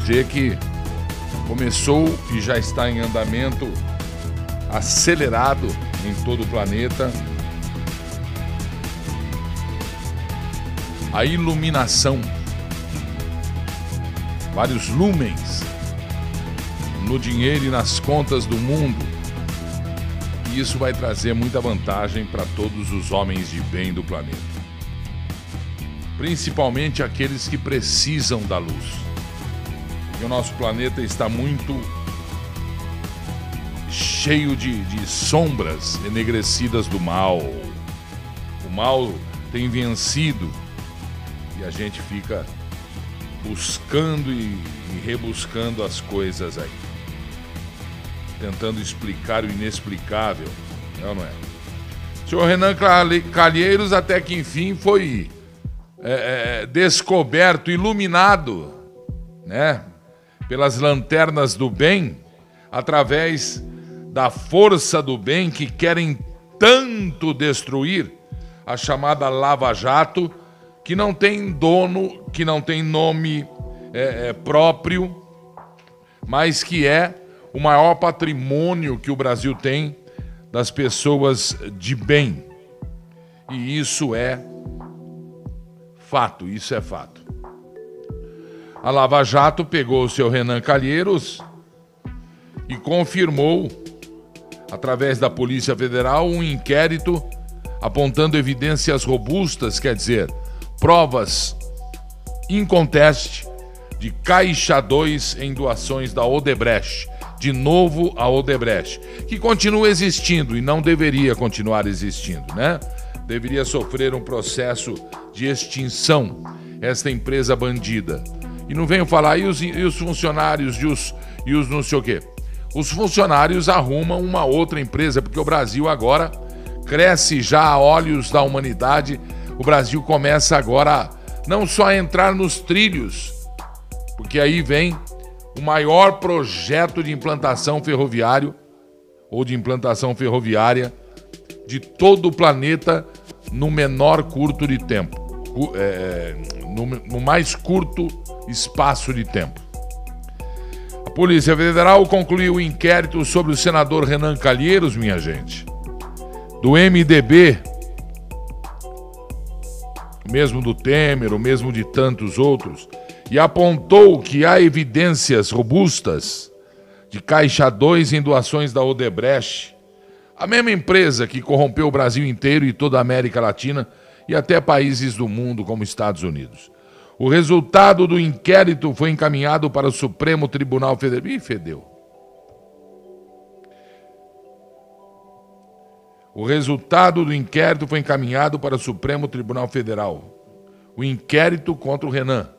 dizer que começou e já está em andamento acelerado em todo o planeta a iluminação. Vários lumens no dinheiro e nas contas do mundo. E isso vai trazer muita vantagem para todos os homens de bem do planeta. Principalmente aqueles que precisam da luz. E o nosso planeta está muito cheio de, de sombras enegrecidas do mal. O mal tem vencido e a gente fica buscando e, e rebuscando as coisas aí. Tentando explicar o inexplicável, é ou não é? Senhor Renan Calheiros, até que enfim, foi é, é, descoberto, iluminado, né? Pelas lanternas do bem, através da força do bem que querem tanto destruir, a chamada Lava Jato, que não tem dono, que não tem nome é, é, próprio, mas que é o maior patrimônio que o Brasil tem das pessoas de bem. E isso é fato, isso é fato. A Lava Jato pegou o seu Renan Calheiros e confirmou, através da Polícia Federal, um inquérito apontando evidências robustas, quer dizer, provas inconteste de Caixa 2 em doações da Odebrecht. De novo a Odebrecht, que continua existindo e não deveria continuar existindo, né? Deveria sofrer um processo de extinção, esta empresa bandida. E não venho falar, e os, e os funcionários e os, e os não sei o quê? Os funcionários arrumam uma outra empresa, porque o Brasil agora cresce já a olhos da humanidade o Brasil começa agora não só a entrar nos trilhos, porque aí vem o maior projeto de implantação ferroviário ou de implantação ferroviária de todo o planeta no menor curto de tempo, é, no, no mais curto espaço de tempo. A Polícia Federal concluiu o inquérito sobre o senador Renan Calheiros, minha gente, do MDB, mesmo do Temer, o mesmo de tantos outros, e apontou que há evidências robustas de Caixa 2 em doações da Odebrecht, a mesma empresa que corrompeu o Brasil inteiro e toda a América Latina e até países do mundo como Estados Unidos. O resultado do inquérito foi encaminhado para o Supremo Tribunal Federal. Ih, fedeu. O resultado do inquérito foi encaminhado para o Supremo Tribunal Federal. O inquérito contra o Renan.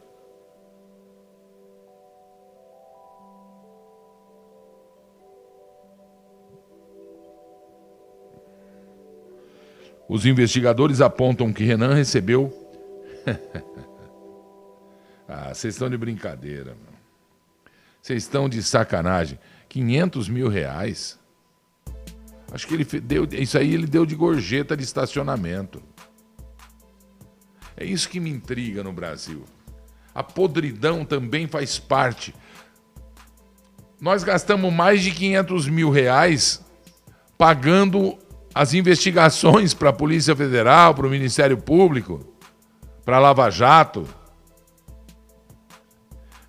Os investigadores apontam que Renan recebeu. ah, vocês estão de brincadeira, Vocês estão de sacanagem. 500 mil reais? Acho que ele deu. Isso aí ele deu de gorjeta de estacionamento. É isso que me intriga no Brasil. A podridão também faz parte. Nós gastamos mais de 500 mil reais pagando as investigações para a Polícia Federal, para o Ministério Público, para a Lava Jato.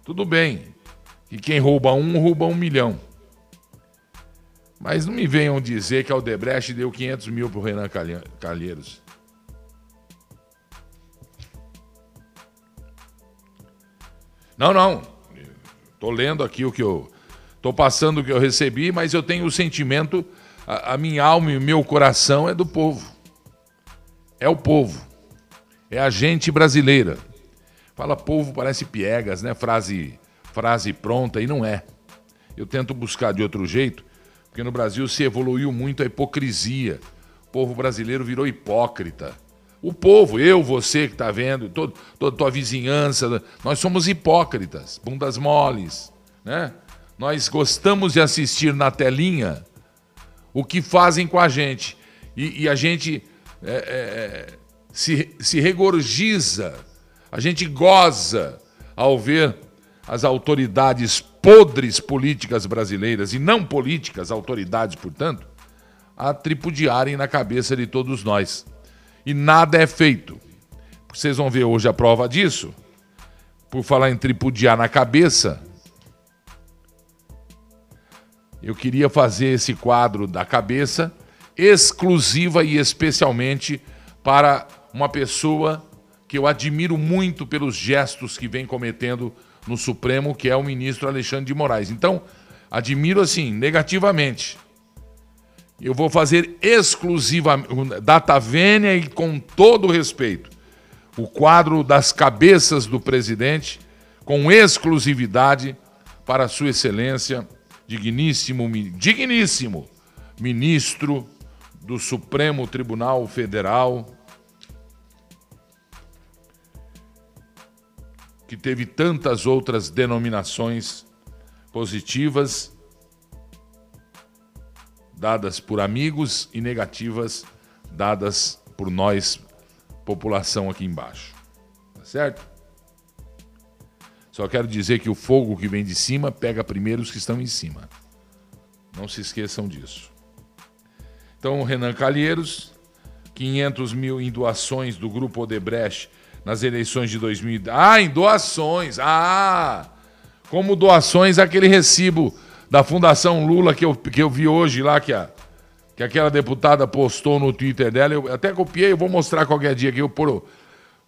Tudo bem que quem rouba um, rouba um milhão. Mas não me venham dizer que a Odebrecht deu 500 mil para o Renan Calheiros. Não, não. Estou lendo aqui o que eu. Estou passando o que eu recebi, mas eu tenho o sentimento, a, a minha alma e o meu coração é do povo. É o povo. É a gente brasileira. Fala povo, parece piegas, né? Frase, frase pronta, e não é. Eu tento buscar de outro jeito porque no Brasil se evoluiu muito a hipocrisia. O povo brasileiro virou hipócrita. O povo, eu, você que está vendo, todo, toda tua vizinhança, nós somos hipócritas, bundas moles, né? Nós gostamos de assistir na telinha o que fazem com a gente. E, e a gente é, é, se, se a gente goza ao ver as autoridades podres políticas brasileiras, e não políticas, autoridades, portanto, a tripudiarem na cabeça de todos nós. E nada é feito. Vocês vão ver hoje a prova disso. Por falar em tripudiar na cabeça, eu queria fazer esse quadro da cabeça exclusiva e especialmente para uma pessoa que eu admiro muito pelos gestos que vem cometendo no Supremo, que é o ministro Alexandre de Moraes. Então, admiro assim, negativamente. Eu vou fazer exclusivamente, data vênia e com todo respeito, o quadro das cabeças do presidente, com exclusividade para Sua Excelência, digníssimo, digníssimo ministro do Supremo Tribunal Federal, que teve tantas outras denominações positivas dadas por amigos e negativas dadas por nós, população aqui embaixo. Tá certo? Só quero dizer que o fogo que vem de cima pega primeiro os que estão em cima. Não se esqueçam disso. Então, o Renan Calheiros, 500 mil em doações do Grupo Odebrecht nas eleições de 2000. Ah, em doações. Ah! Como doações, aquele recibo da Fundação Lula que eu, que eu vi hoje lá, que, a, que aquela deputada postou no Twitter dela. Eu até copiei, eu vou mostrar qualquer dia que eu por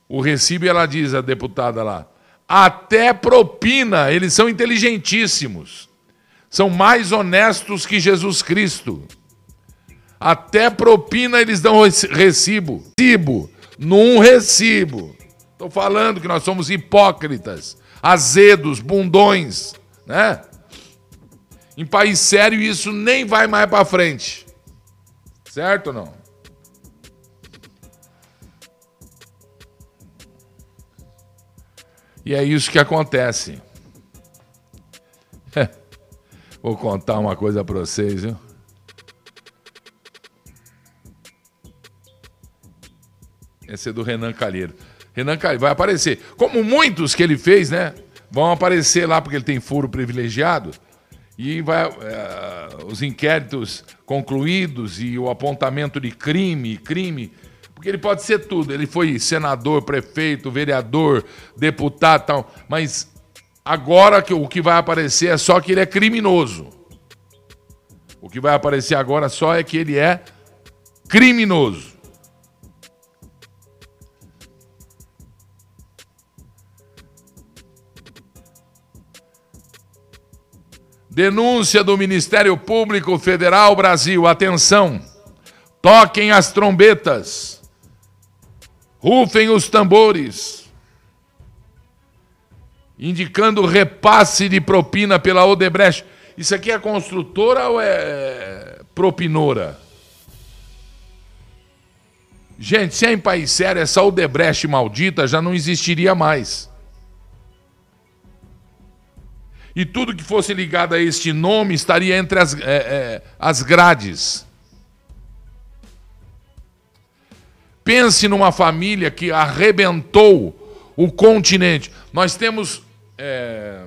o recibo e ela diz, a deputada lá, até propina, eles são inteligentíssimos. São mais honestos que Jesus Cristo. Até propina eles dão recibo. Recibo. Num recibo. Estou falando que nós somos hipócritas, azedos, bundões, né? Em país sério isso nem vai mais para frente. Certo ou não? E é isso que acontece. Vou contar uma coisa para vocês, viu? Esse é do Renan Calheiro. Renan Calheiro vai aparecer. Como muitos que ele fez, né? Vão aparecer lá porque ele tem foro privilegiado. E vai, é, os inquéritos concluídos e o apontamento de crime, crime, porque ele pode ser tudo. Ele foi senador, prefeito, vereador, deputado, tal. Mas agora que o que vai aparecer é só que ele é criminoso. O que vai aparecer agora só é que ele é criminoso. Denúncia do Ministério Público Federal Brasil. Atenção. Toquem as trombetas. Rufem os tambores. Indicando repasse de propina pela Odebrecht. Isso aqui é construtora ou é propinora? Gente, se é em país sério, essa Odebrecht maldita já não existiria mais e tudo que fosse ligado a este nome estaria entre as, é, é, as grades. Pense numa família que arrebentou o continente. Nós temos. É,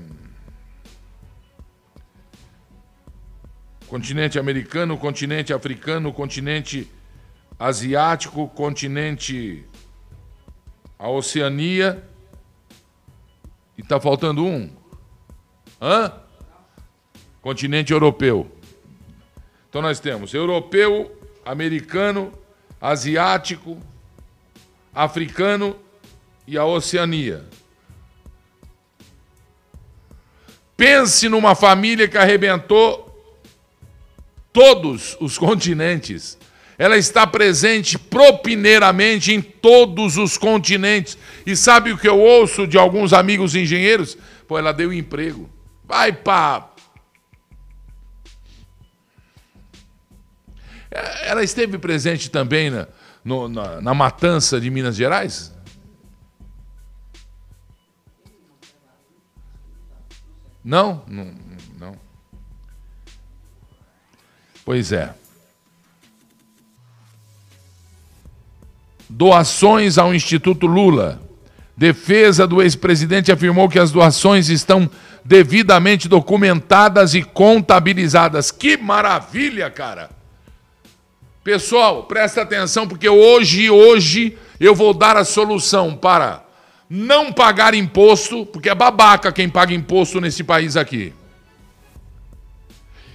continente americano, continente africano, continente asiático, continente. a Oceania. E está faltando um. Hã? Continente europeu. Então nós temos europeu, americano, asiático, africano e a Oceania. Pense numa família que arrebentou todos os continentes. Ela está presente propineiramente em todos os continentes. E sabe o que eu ouço de alguns amigos engenheiros? Pô, ela deu emprego. Vai pá. Ela esteve presente também na, no, na, na matança de Minas Gerais? Não? Não, não. Pois é. Doações ao Instituto Lula. Defesa do ex-presidente afirmou que as doações estão devidamente documentadas e contabilizadas. Que maravilha, cara! Pessoal, presta atenção porque hoje, hoje eu vou dar a solução para não pagar imposto, porque é babaca quem paga imposto nesse país aqui.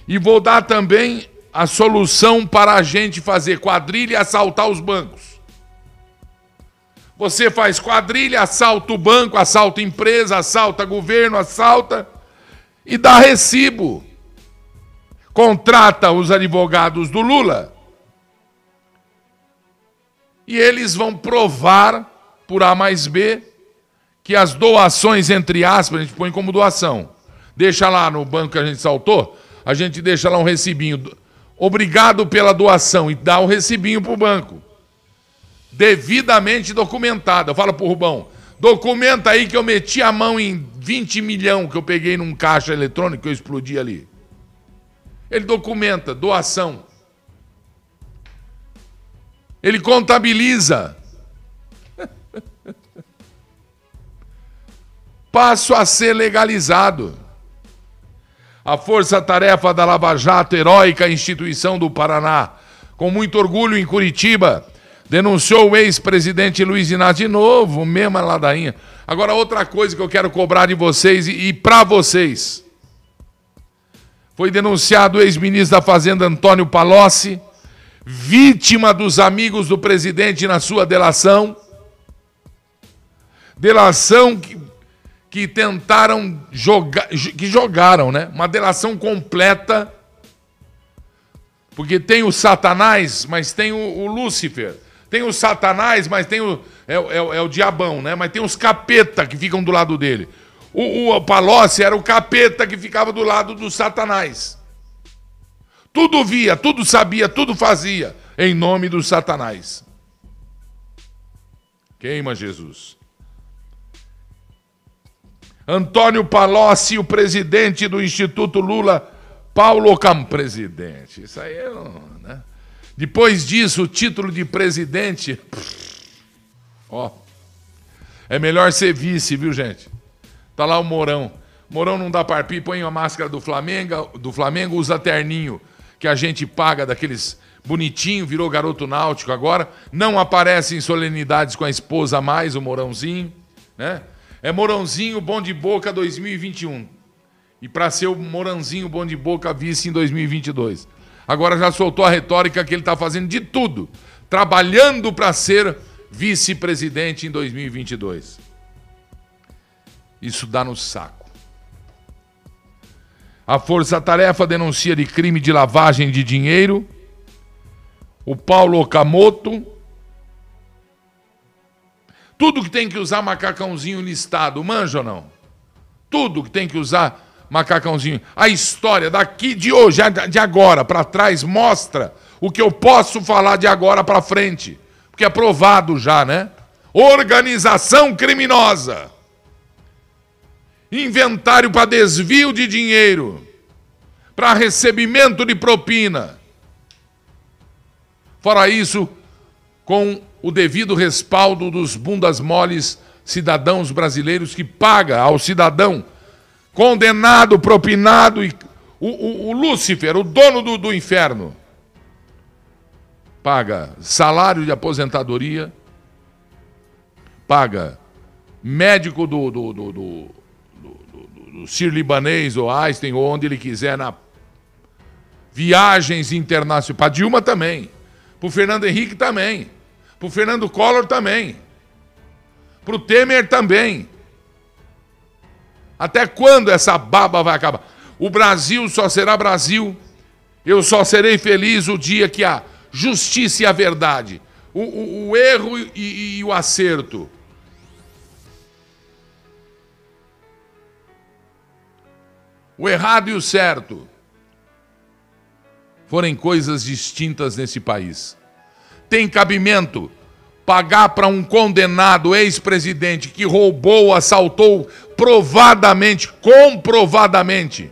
E vou dar também a solução para a gente fazer quadrilha e assaltar os bancos. Você faz quadrilha, assalta o banco, assalta empresa, assalta governo, assalta e dá recibo. Contrata os advogados do Lula e eles vão provar por A mais B que as doações, entre aspas, a gente põe como doação. Deixa lá no banco que a gente saltou, a gente deixa lá um recibinho. Obrigado pela doação e dá o um recibinho para o banco. Devidamente documentado. Fala para o Rubão, documenta aí que eu meti a mão em 20 milhões que eu peguei num caixa eletrônico que eu explodi ali. Ele documenta, doação. Ele contabiliza. passo a ser legalizado. A força-tarefa da Lava Jato, heróica instituição do Paraná, com muito orgulho em Curitiba, denunciou o ex-presidente Luiz Inácio de novo, mesma ladainha. Agora, outra coisa que eu quero cobrar de vocês e, e para vocês. Foi denunciado o ex-ministro da Fazenda Antônio Palocci, vítima dos amigos do presidente na sua delação. Delação que que tentaram jogar, que jogaram, né? Uma delação completa, porque tem o Satanás, mas tem o, o Lúcifer. Tem o Satanás, mas tem o. É, é, é, o diabão, né? Mas tem os capeta que ficam do lado dele. O, o Palocci era o capeta que ficava do lado do Satanás. Tudo via, tudo sabia, tudo fazia, em nome do Satanás. Queima Jesus. Antônio Palocci, o presidente do Instituto Lula, Paulo Cam, presidente. Isso aí é. Né? Depois disso, o título de presidente. ó. É melhor ser vice, viu, gente? Tá lá o Mourão. Mourão não dá parpi, põe a máscara do Flamengo, do Flamengo, usa terninho que a gente paga daqueles bonitinho, virou garoto náutico agora. Não aparece em solenidades com a esposa mais, o Mourãozinho, né? É Morãozinho Bom de Boca 2021. E para ser o Morãozinho Bom de Boca vice em 2022. Agora já soltou a retórica que ele está fazendo de tudo, trabalhando para ser vice-presidente em 2022. Isso dá no saco. A Força Tarefa denuncia de crime de lavagem de dinheiro. O Paulo Okamoto tudo que tem que usar macacãozinho listado, manja ou não? Tudo que tem que usar macacãozinho. A história daqui de hoje, de agora para trás, mostra o que eu posso falar de agora para frente. Porque é provado já, né? Organização criminosa. Inventário para desvio de dinheiro. Para recebimento de propina. Fora isso, com o devido respaldo dos bundas moles cidadãos brasileiros que paga ao cidadão condenado, propinado e o, o, o Lúcifer, o dono do, do inferno, paga salário de aposentadoria, paga médico do, do, do, do, do, do Sir Libanês ou Einstein, ou onde ele quiser, na viagens internacionais. Para Dilma também. Para o Fernando Henrique também. Para o Fernando Collor também. Para o Temer também. Até quando essa baba vai acabar? O Brasil só será Brasil. Eu só serei feliz o dia que a justiça e a verdade, o, o, o erro e, e o acerto. O errado e o certo forem coisas distintas nesse país tem cabimento pagar para um condenado ex-presidente que roubou, assaltou provadamente, comprovadamente,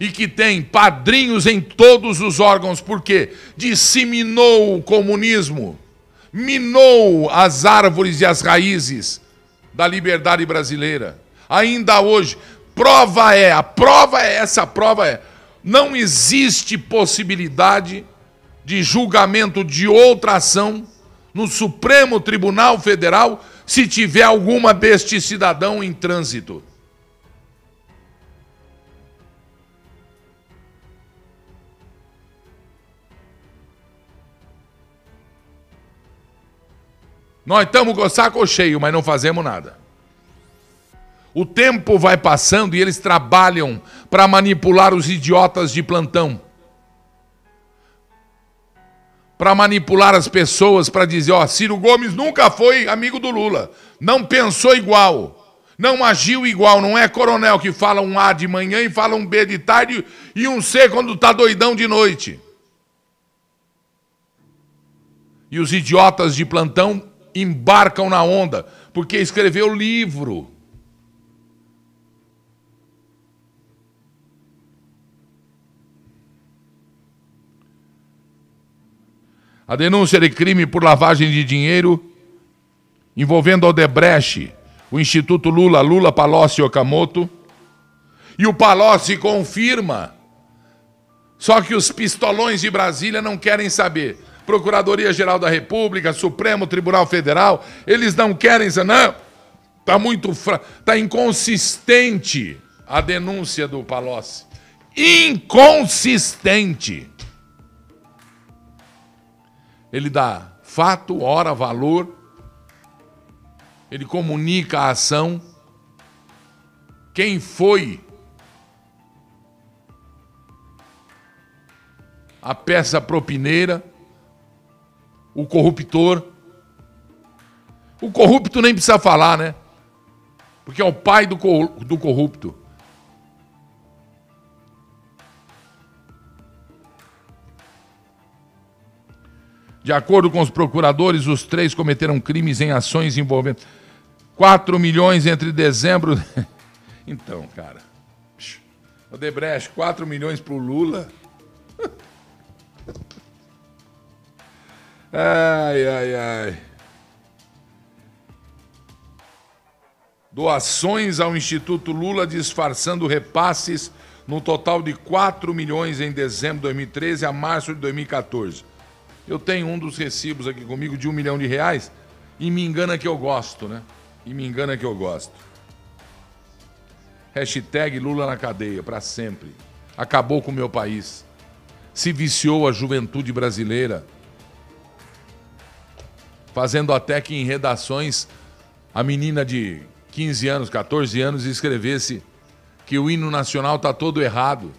e que tem padrinhos em todos os órgãos, porque disseminou o comunismo, minou as árvores e as raízes da liberdade brasileira. Ainda hoje, prova é, a prova é essa, a prova é, não existe possibilidade de julgamento de outra ação no Supremo Tribunal Federal se tiver alguma deste cidadão em trânsito. Nós estamos com o saco cheio, mas não fazemos nada. O tempo vai passando e eles trabalham para manipular os idiotas de plantão. Para manipular as pessoas, para dizer: ó, Ciro Gomes nunca foi amigo do Lula, não pensou igual, não agiu igual, não é coronel que fala um A de manhã e fala um B de tarde e um C quando está doidão de noite. E os idiotas de plantão embarcam na onda, porque escreveu livro. A denúncia de crime por lavagem de dinheiro envolvendo Odebrecht, o Instituto Lula, Lula, Palocci e Okamoto. E o Palocci confirma. Só que os pistolões de Brasília não querem saber. Procuradoria-Geral da República, Supremo Tribunal Federal, eles não querem dizer, não, está muito fra... tá inconsistente a denúncia do Palocci. Inconsistente. Ele dá fato, hora, valor, ele comunica a ação, quem foi a peça propineira, o corruptor. O corrupto nem precisa falar, né? Porque é o pai do, do corrupto. De acordo com os procuradores, os três cometeram crimes em ações envolvendo 4 milhões entre dezembro. então, cara. O Debrecht, 4 milhões para o Lula. Ai, ai, ai. Doações ao Instituto Lula disfarçando repasses no total de 4 milhões em dezembro de 2013 a março de 2014. Eu tenho um dos recibos aqui comigo de um milhão de reais e me engana que eu gosto, né? E me engana que eu gosto. Hashtag Lula na cadeia, para sempre. Acabou com o meu país. Se viciou a juventude brasileira fazendo até que em redações a menina de 15 anos, 14 anos escrevesse que o hino nacional está todo errado.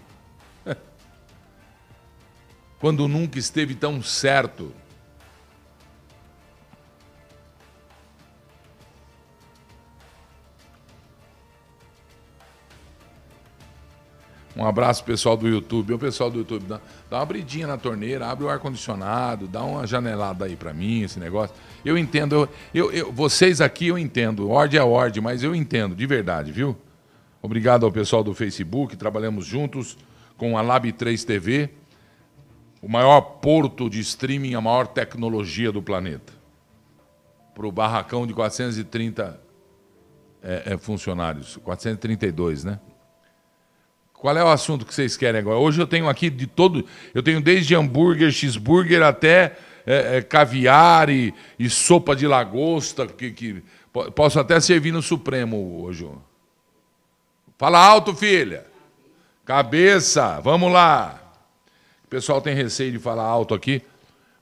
Quando nunca esteve tão certo. Um abraço pessoal do YouTube. O pessoal do YouTube, dá, dá uma abridinha na torneira, abre o ar-condicionado, dá uma janelada aí para mim, esse negócio. Eu entendo, eu, eu, vocês aqui eu entendo, ordem é ordem, mas eu entendo, de verdade, viu? Obrigado ao pessoal do Facebook, trabalhamos juntos com a Lab 3 TV, o maior porto de streaming, a maior tecnologia do planeta. Para o barracão de 430 é, é, funcionários, 432, né? Qual é o assunto que vocês querem agora? Hoje eu tenho aqui de todo. Eu tenho desde hambúrguer, cheeseburger até é, é, caviar e, e, sopa de lagosta. Que, que, posso até servir no Supremo hoje. Fala alto, filha. Cabeça, vamos lá. O pessoal tem receio de falar alto aqui,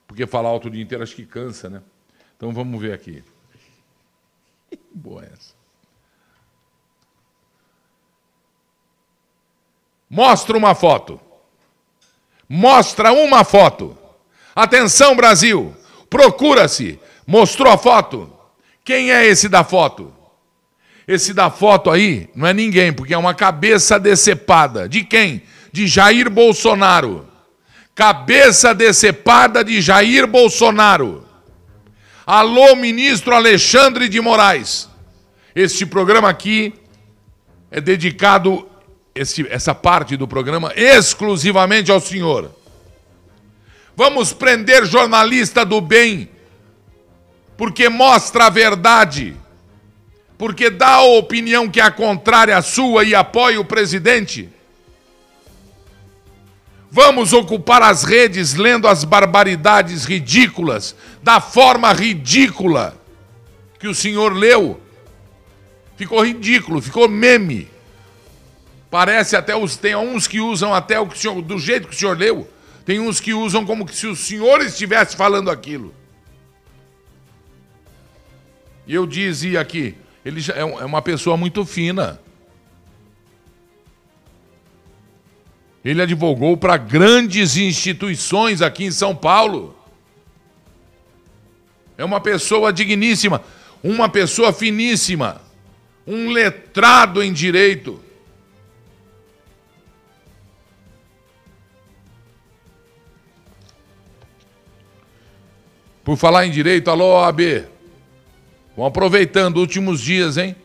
porque falar alto o dia inteiro acho que cansa, né? Então vamos ver aqui. Boa essa. Mostra uma foto. Mostra uma foto. Atenção, Brasil. Procura-se. Mostrou a foto. Quem é esse da foto? Esse da foto aí não é ninguém, porque é uma cabeça decepada. De quem? De Jair Bolsonaro. Cabeça decepada de Jair Bolsonaro. Alô, ministro Alexandre de Moraes. Este programa aqui é dedicado esse, essa parte do programa exclusivamente ao senhor. Vamos prender jornalista do bem porque mostra a verdade, porque dá a opinião que é contrária à sua e apoia o presidente. Vamos ocupar as redes lendo as barbaridades ridículas, da forma ridícula que o senhor leu. Ficou ridículo, ficou meme. Parece até os. Tem uns que usam até o que o senhor, do jeito que o senhor leu. Tem uns que usam como se o senhor estivesse falando aquilo. E eu dizia aqui, ele é, é uma pessoa muito fina. Ele advogou para grandes instituições aqui em São Paulo. É uma pessoa digníssima, uma pessoa finíssima, um letrado em direito. Por falar em direito, alô, OAB. Vão aproveitando últimos dias, hein?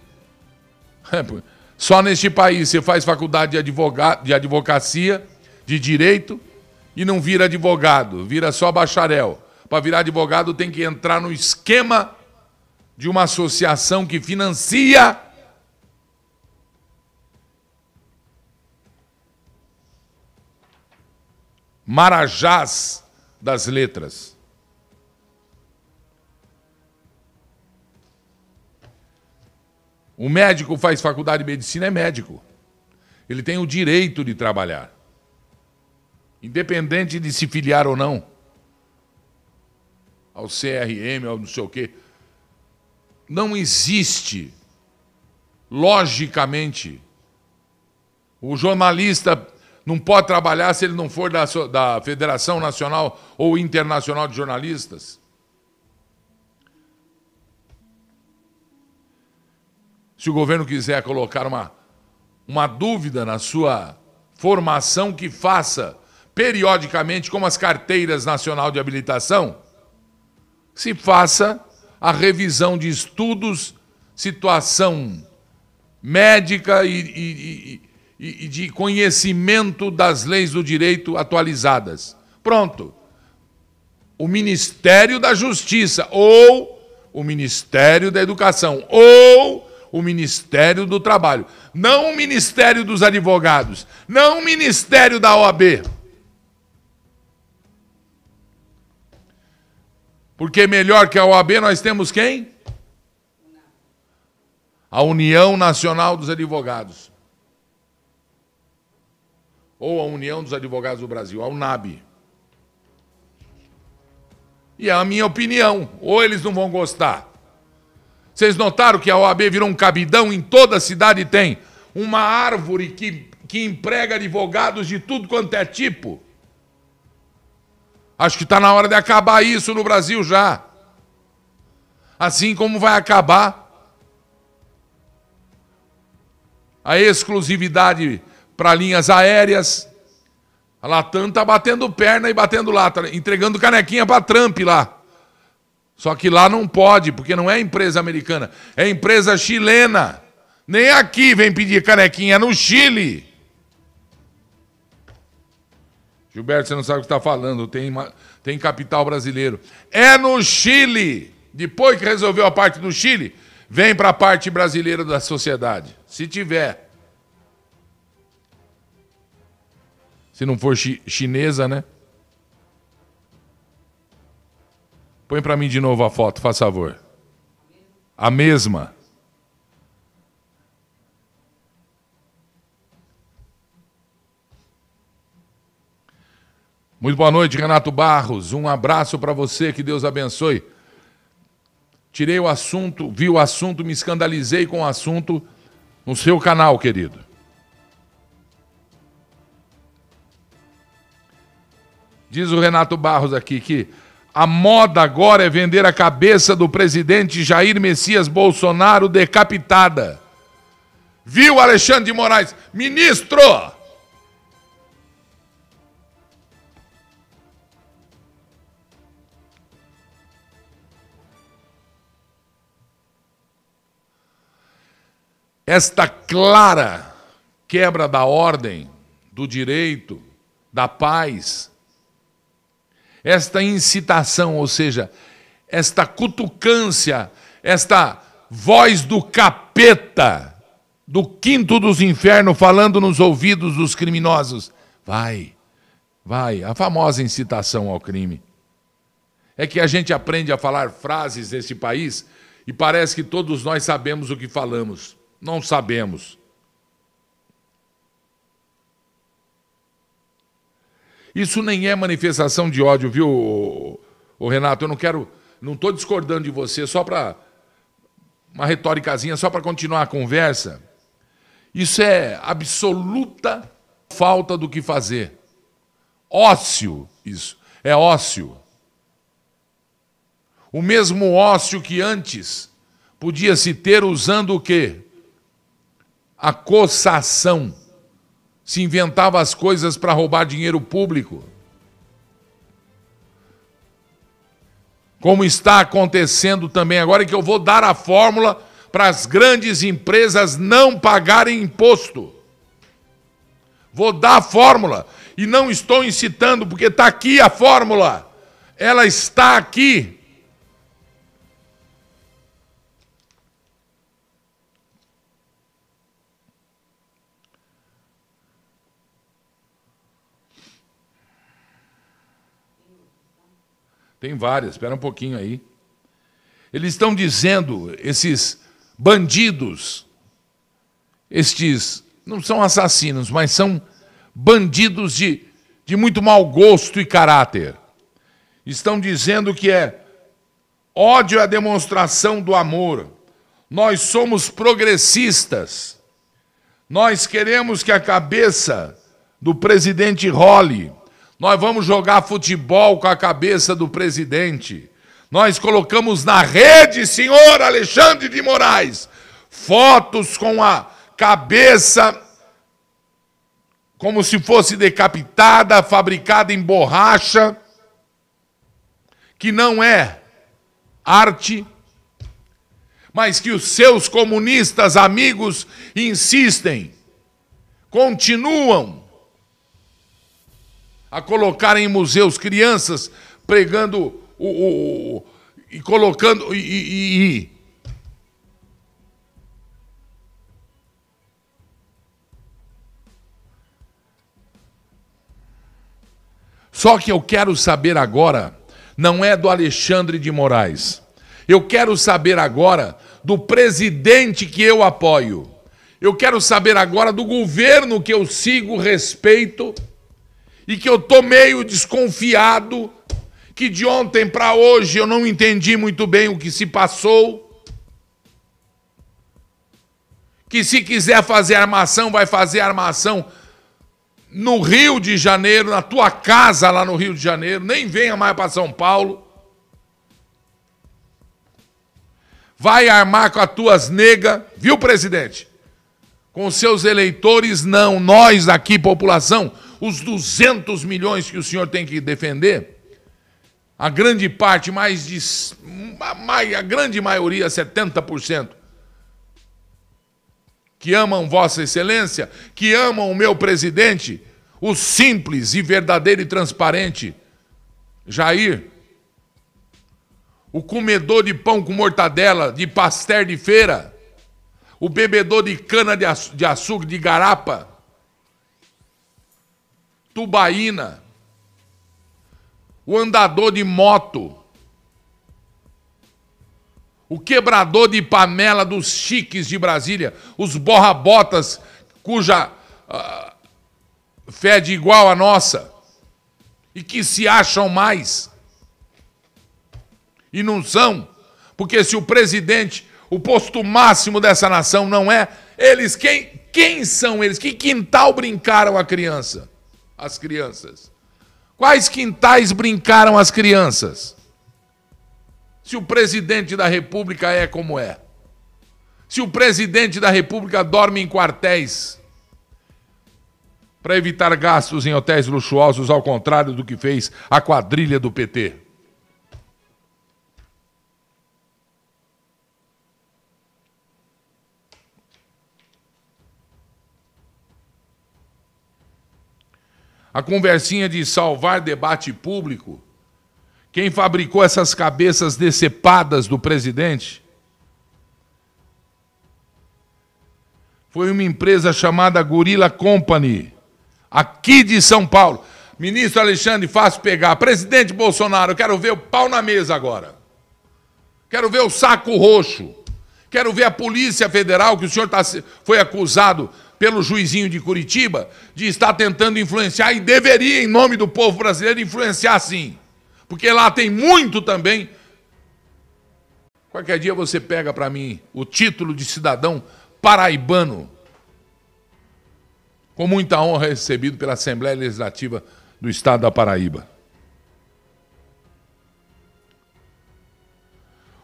Só neste país você faz faculdade de, advoga... de advocacia, de direito, e não vira advogado, vira só bacharel. Para virar advogado tem que entrar no esquema de uma associação que financia Marajás das letras. O médico faz faculdade de medicina, é médico. Ele tem o direito de trabalhar. Independente de se filiar ou não. Ao CRM, ao não sei o quê. Não existe, logicamente, o jornalista não pode trabalhar se ele não for da, da Federação Nacional ou Internacional de Jornalistas. Se o governo quiser colocar uma, uma dúvida na sua formação, que faça periodicamente, como as carteiras nacional de habilitação, se faça a revisão de estudos, situação médica e, e, e, e de conhecimento das leis do direito atualizadas. Pronto. O Ministério da Justiça ou o Ministério da Educação ou o Ministério do Trabalho, não o Ministério dos Advogados, não o Ministério da OAB. Porque melhor que a OAB nós temos quem? A União Nacional dos Advogados. Ou a União dos Advogados do Brasil, a UNAB. E é a minha opinião. Ou eles não vão gostar vocês notaram que a OAB virou um cabidão em toda a cidade tem uma árvore que, que emprega advogados de tudo quanto é tipo. Acho que está na hora de acabar isso no Brasil já. Assim como vai acabar a exclusividade para linhas aéreas. A Latam está batendo perna e batendo lata, entregando canequinha para Trump lá. Só que lá não pode, porque não é empresa americana, é empresa chilena. Nem aqui vem pedir canequinha, é no Chile. Gilberto, você não sabe o que está falando, tem, tem capital brasileiro. É no Chile. Depois que resolveu a parte do Chile, vem para a parte brasileira da sociedade. Se tiver. Se não for chi chinesa, né? Põe para mim de novo a foto, faz favor. A mesma. Muito boa noite, Renato Barros. Um abraço para você, que Deus abençoe. Tirei o assunto, vi o assunto, me escandalizei com o assunto no seu canal, querido. Diz o Renato Barros aqui que a moda agora é vender a cabeça do presidente Jair Messias Bolsonaro decapitada. Viu, Alexandre de Moraes? Ministro! Esta clara quebra da ordem, do direito, da paz, esta incitação, ou seja, esta cutucância, esta voz do capeta, do quinto dos infernos, falando nos ouvidos dos criminosos. Vai, vai, a famosa incitação ao crime. É que a gente aprende a falar frases nesse país e parece que todos nós sabemos o que falamos. Não sabemos. Isso nem é manifestação de ódio, viu, o Renato? Eu não quero, não estou discordando de você, só para uma retóricazinha, só para continuar a conversa. Isso é absoluta falta do que fazer. Ócio, isso. É ócio. O mesmo ócio que antes podia se ter usando o quê? A coçação se inventava as coisas para roubar dinheiro público. Como está acontecendo também agora, que eu vou dar a fórmula para as grandes empresas não pagarem imposto. Vou dar a fórmula. E não estou incitando, porque está aqui a fórmula. Ela está aqui. Tem várias, espera um pouquinho aí. Eles estão dizendo, esses bandidos, estes não são assassinos, mas são bandidos de, de muito mau gosto e caráter. Estão dizendo que é ódio é a demonstração do amor. Nós somos progressistas. Nós queremos que a cabeça do presidente role. Nós vamos jogar futebol com a cabeça do presidente. Nós colocamos na rede, senhor Alexandre de Moraes, fotos com a cabeça como se fosse decapitada, fabricada em borracha, que não é arte, mas que os seus comunistas amigos insistem, continuam a colocar em museus crianças pregando o, o, o e colocando e, e, e, Só que eu quero saber agora, não é do Alexandre de Moraes. Eu quero saber agora do presidente que eu apoio. Eu quero saber agora do governo que eu sigo, respeito e que eu tô meio desconfiado, que de ontem para hoje eu não entendi muito bem o que se passou. Que se quiser fazer armação, vai fazer armação no Rio de Janeiro, na tua casa lá no Rio de Janeiro, nem venha mais para São Paulo. Vai armar com as tuas negas, viu, presidente? Com seus eleitores, não. Nós aqui, população, os 200 milhões que o senhor tem que defender, a grande parte, mais de. A grande maioria, 70%, que amam Vossa Excelência, que amam o meu presidente, o simples e verdadeiro e transparente Jair, o comedor de pão com mortadela, de pastel de feira, o bebedor de cana de açúcar, de garapa, tubaína, o andador de moto, o quebrador de panela dos chiques de Brasília, os borrabotas cuja uh, fede igual a nossa e que se acham mais e não são, porque se o presidente, o posto máximo dessa nação não é, eles quem quem são eles? Que quintal brincaram a criança? As crianças? Quais quintais brincaram as crianças? Se o presidente da República é como é. Se o presidente da República dorme em quartéis para evitar gastos em hotéis luxuosos, ao contrário do que fez a quadrilha do PT. A conversinha de salvar debate público, Quem fabricou essas cabeças decepadas do presidente foi uma empresa chamada Gorilla Company, aqui de São Paulo. Ministro Alexandre, fácil pegar. Presidente Bolsonaro, eu quero ver o pau na mesa agora. Quero ver o saco roxo. Quero ver a Polícia Federal, que o senhor tá, foi acusado pelo juizinho de Curitiba de estar tentando influenciar e deveria, em nome do povo brasileiro, influenciar sim. Porque lá tem muito também. Qualquer dia você pega para mim o título de cidadão paraibano, com muita honra recebido pela Assembleia Legislativa do Estado da Paraíba.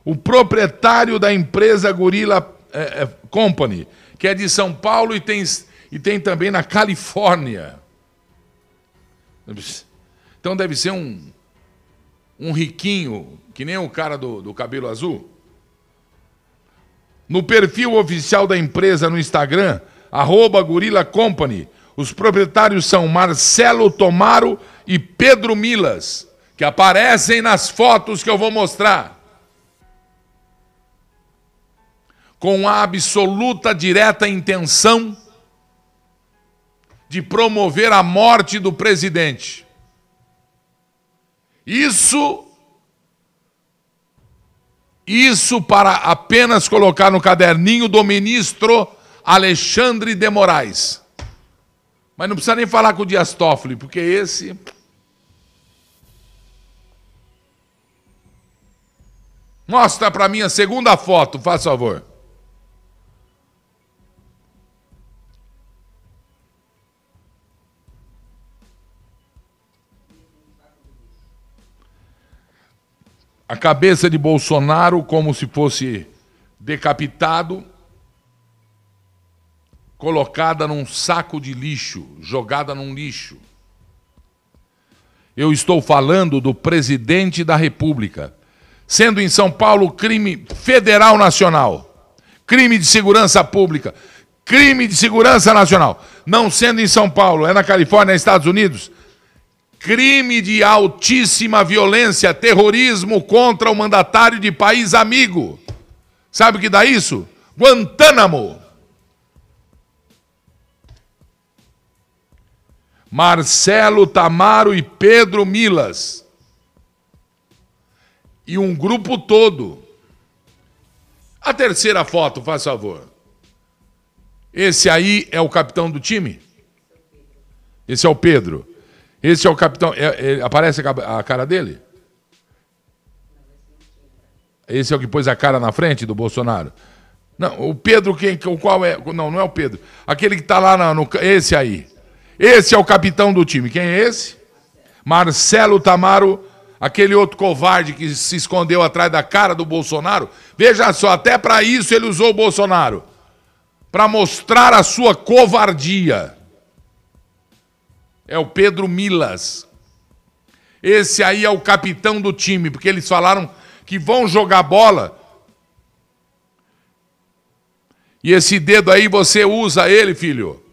O proprietário da empresa Gorilla é, é, Company, que é de São Paulo e tem, e tem também na Califórnia. Então deve ser um, um riquinho, que nem o cara do, do cabelo azul. No perfil oficial da empresa no Instagram, arroba Company, os proprietários são Marcelo Tomaro e Pedro Milas, que aparecem nas fotos que eu vou mostrar. Com a absoluta direta intenção de promover a morte do presidente. Isso isso para apenas colocar no caderninho do ministro Alexandre de Moraes. Mas não precisa nem falar com o Dias Toffoli, porque esse. Mostra para mim a segunda foto, faz favor. A cabeça de Bolsonaro como se fosse decapitado, colocada num saco de lixo, jogada num lixo. Eu estou falando do presidente da República, sendo em São Paulo crime federal nacional, crime de segurança pública, crime de segurança nacional. Não sendo em São Paulo, é na Califórnia, Estados Unidos, crime de altíssima violência, terrorismo contra o mandatário de país amigo. Sabe o que dá isso? Guantánamo. Marcelo Tamaro e Pedro Milas. E um grupo todo. A terceira foto, faz favor. Esse aí é o capitão do time? Esse é o Pedro. Esse é o capitão. É, é, aparece a cara dele? Esse é o que pôs a cara na frente do Bolsonaro? Não, o Pedro, quem, qual é? Não, não é o Pedro. Aquele que está lá no. Esse aí. Esse é o capitão do time. Quem é esse? Marcelo Tamaro, aquele outro covarde que se escondeu atrás da cara do Bolsonaro. Veja só, até para isso ele usou o Bolsonaro para mostrar a sua covardia é o Pedro Milas. Esse aí é o capitão do time, porque eles falaram que vão jogar bola. E esse dedo aí você usa ele, filho.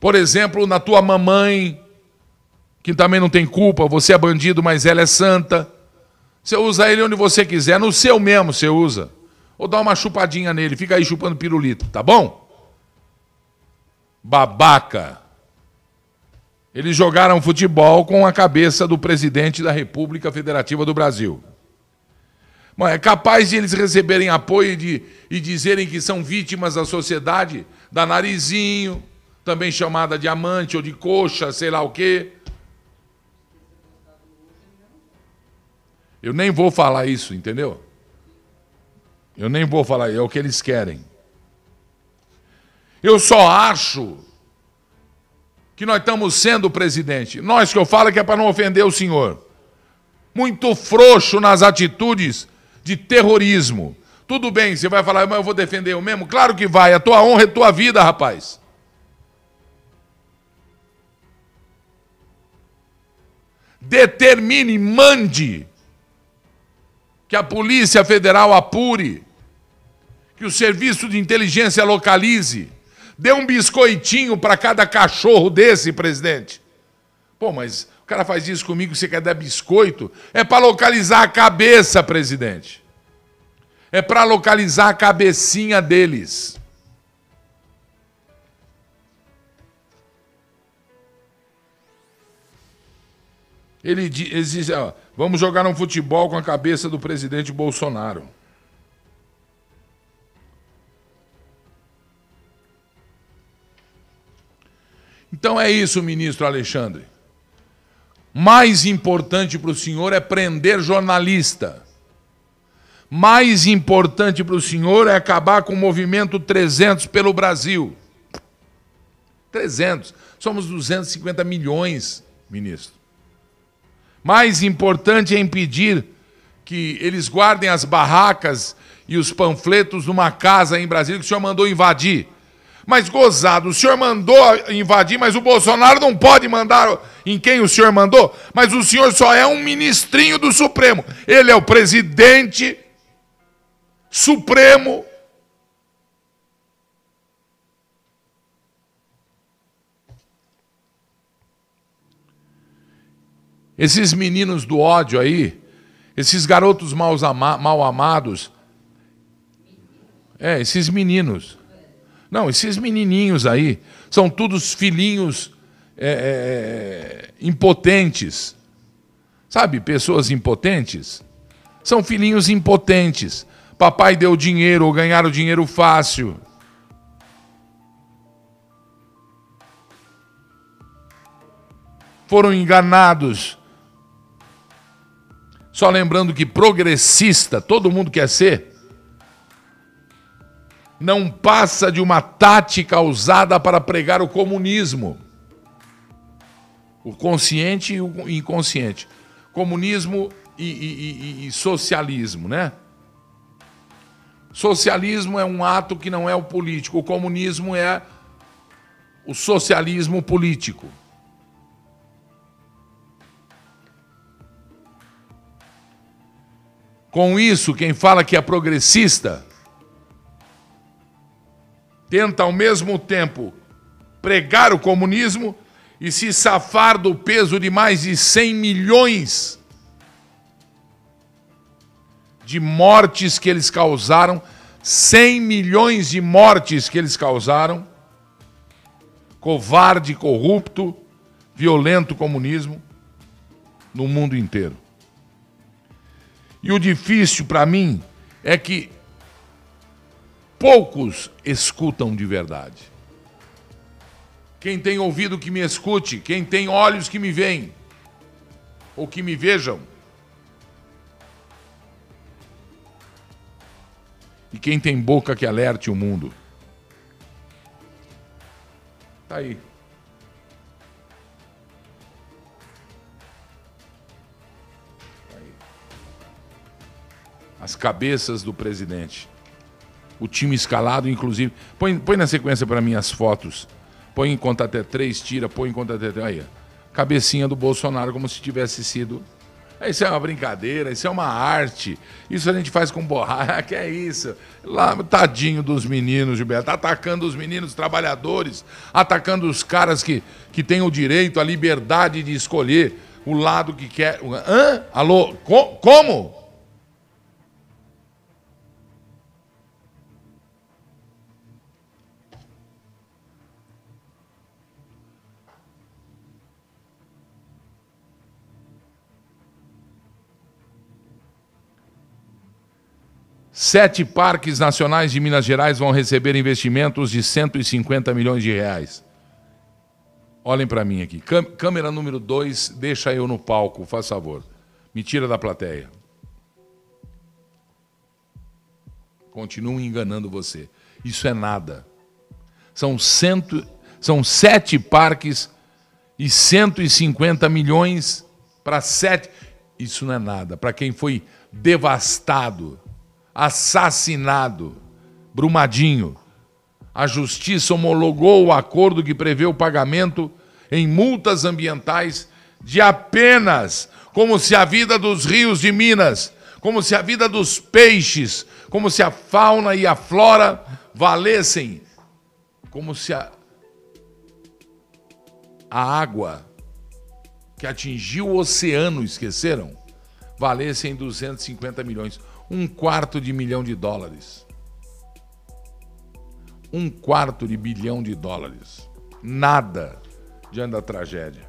Por exemplo, na tua mamãe, que também não tem culpa, você é bandido, mas ela é santa. Você usa ele onde você quiser, no seu mesmo você usa. Ou dá uma chupadinha nele, fica aí chupando pirulito, tá bom? Babaca. Eles jogaram futebol com a cabeça do presidente da República Federativa do Brasil. Bom, é capaz de eles receberem apoio de, e dizerem que são vítimas da sociedade, da narizinho, também chamada de amante ou de coxa, sei lá o quê. Eu nem vou falar isso, entendeu? Eu nem vou falar, é o que eles querem. Eu só acho que nós estamos sendo presidente. Nós que eu falo que é para não ofender o senhor. Muito frouxo nas atitudes de terrorismo. Tudo bem, você vai falar, mas eu vou defender eu mesmo? Claro que vai, a tua honra é tua vida, rapaz. Determine, mande que a Polícia Federal apure, que o Serviço de Inteligência localize, Dê um biscoitinho para cada cachorro desse, presidente. Pô, mas O cara faz isso comigo, você quer dar biscoito? É para localizar a cabeça, presidente. É para localizar a cabecinha deles. Ele, dizem, ó, vamos jogar um futebol com a cabeça do presidente Bolsonaro. Então é isso, ministro Alexandre. Mais importante para o senhor é prender jornalista. Mais importante para o senhor é acabar com o movimento 300 pelo Brasil. 300. Somos 250 milhões, ministro. Mais importante é impedir que eles guardem as barracas e os panfletos numa casa em Brasília que o senhor mandou invadir. Mas gozado, o senhor mandou invadir, mas o Bolsonaro não pode mandar em quem o senhor mandou. Mas o senhor só é um ministrinho do Supremo. Ele é o presidente Supremo. Esses meninos do ódio aí, esses garotos mal, ama mal amados, é, esses meninos não, esses menininhos aí são todos filhinhos é, é, é, impotentes. Sabe, pessoas impotentes? São filhinhos impotentes. Papai deu dinheiro ou ganharam dinheiro fácil. Foram enganados. Só lembrando que progressista, todo mundo quer ser não passa de uma tática usada para pregar o comunismo. O consciente e o inconsciente. Comunismo e, e, e, e socialismo, né? Socialismo é um ato que não é o político, o comunismo é o socialismo político. Com isso, quem fala que é progressista tenta ao mesmo tempo pregar o comunismo e se safar do peso de mais de 100 milhões de mortes que eles causaram, 100 milhões de mortes que eles causaram, covarde, corrupto, violento comunismo no mundo inteiro. E o difícil para mim é que poucos escutam de verdade. Quem tem ouvido que me escute, quem tem olhos que me veem, ou que me vejam. E quem tem boca que alerte o mundo. Tá aí. Tá aí. As cabeças do presidente o time escalado, inclusive. Põe, põe na sequência para mim as fotos. Põe em conta até três, tira, põe em conta até três. Aí, cabecinha do Bolsonaro como se tivesse sido. Isso é uma brincadeira, isso é uma arte. Isso a gente faz com borracha. Que é isso? Lá, tadinho dos meninos, Gilberto. Atacando os meninos trabalhadores, atacando os caras que, que têm o direito, a liberdade de escolher o lado que quer. Hã? Alô? Co como? Sete parques nacionais de Minas Gerais vão receber investimentos de 150 milhões de reais. Olhem para mim aqui. Câmera número 2, deixa eu no palco, faz favor. Me tira da plateia. Continuo enganando você. Isso é nada. São, cento, são sete parques e 150 milhões para sete. Isso não é nada. Para quem foi devastado assassinado. Brumadinho. A justiça homologou o acordo que prevê o pagamento em multas ambientais de apenas como se a vida dos rios de Minas, como se a vida dos peixes, como se a fauna e a flora valessem, como se a, a água que atingiu o oceano, esqueceram? Valessem 250 milhões. Um quarto de milhão de dólares. Um quarto de bilhão de dólares. Nada diante da tragédia.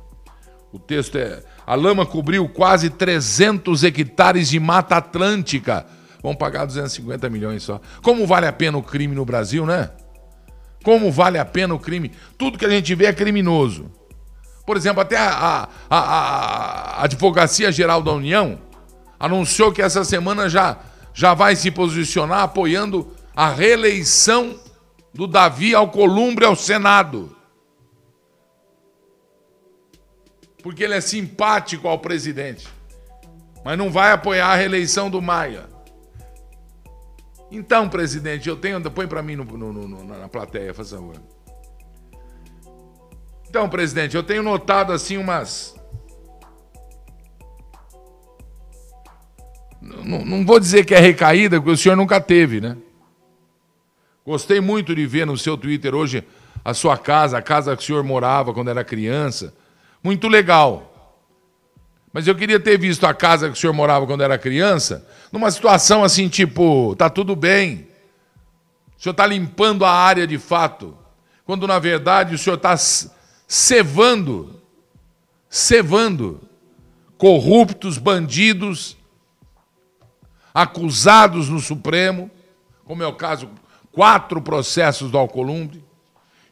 O texto é: a lama cobriu quase 300 hectares de mata atlântica. Vão pagar 250 milhões só. Como vale a pena o crime no Brasil, né? Como vale a pena o crime? Tudo que a gente vê é criminoso. Por exemplo, até a, a, a, a Advocacia Geral da União anunciou que essa semana já, já vai se posicionar apoiando a reeleição do Davi Alcolumbre ao Senado. Porque ele é simpático ao presidente. Mas não vai apoiar a reeleição do Maia. Então, presidente, eu tenho. Põe para mim no, no, no, na plateia, faz favor. Então, presidente, eu tenho notado assim umas. Não, não vou dizer que é recaída, porque o senhor nunca teve, né? Gostei muito de ver no seu Twitter hoje a sua casa, a casa que o senhor morava quando era criança. Muito legal. Mas eu queria ter visto a casa que o senhor morava quando era criança, numa situação assim, tipo, tá tudo bem. O senhor está limpando a área de fato. Quando na verdade o senhor está cevando, cevando corruptos, bandidos, acusados no Supremo, como é o caso, quatro processos do Alcolumbre,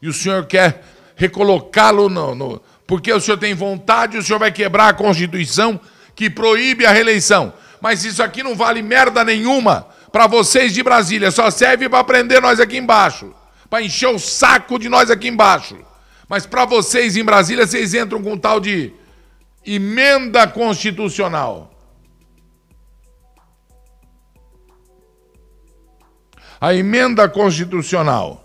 e o senhor quer recolocá-lo no, no. Porque o senhor tem vontade, o senhor vai quebrar a Constituição que proíbe a reeleição. Mas isso aqui não vale merda nenhuma para vocês de Brasília, só serve para prender nós aqui embaixo, para encher o saco de nós aqui embaixo. Mas para vocês em Brasília, vocês entram com tal de emenda constitucional. A emenda constitucional.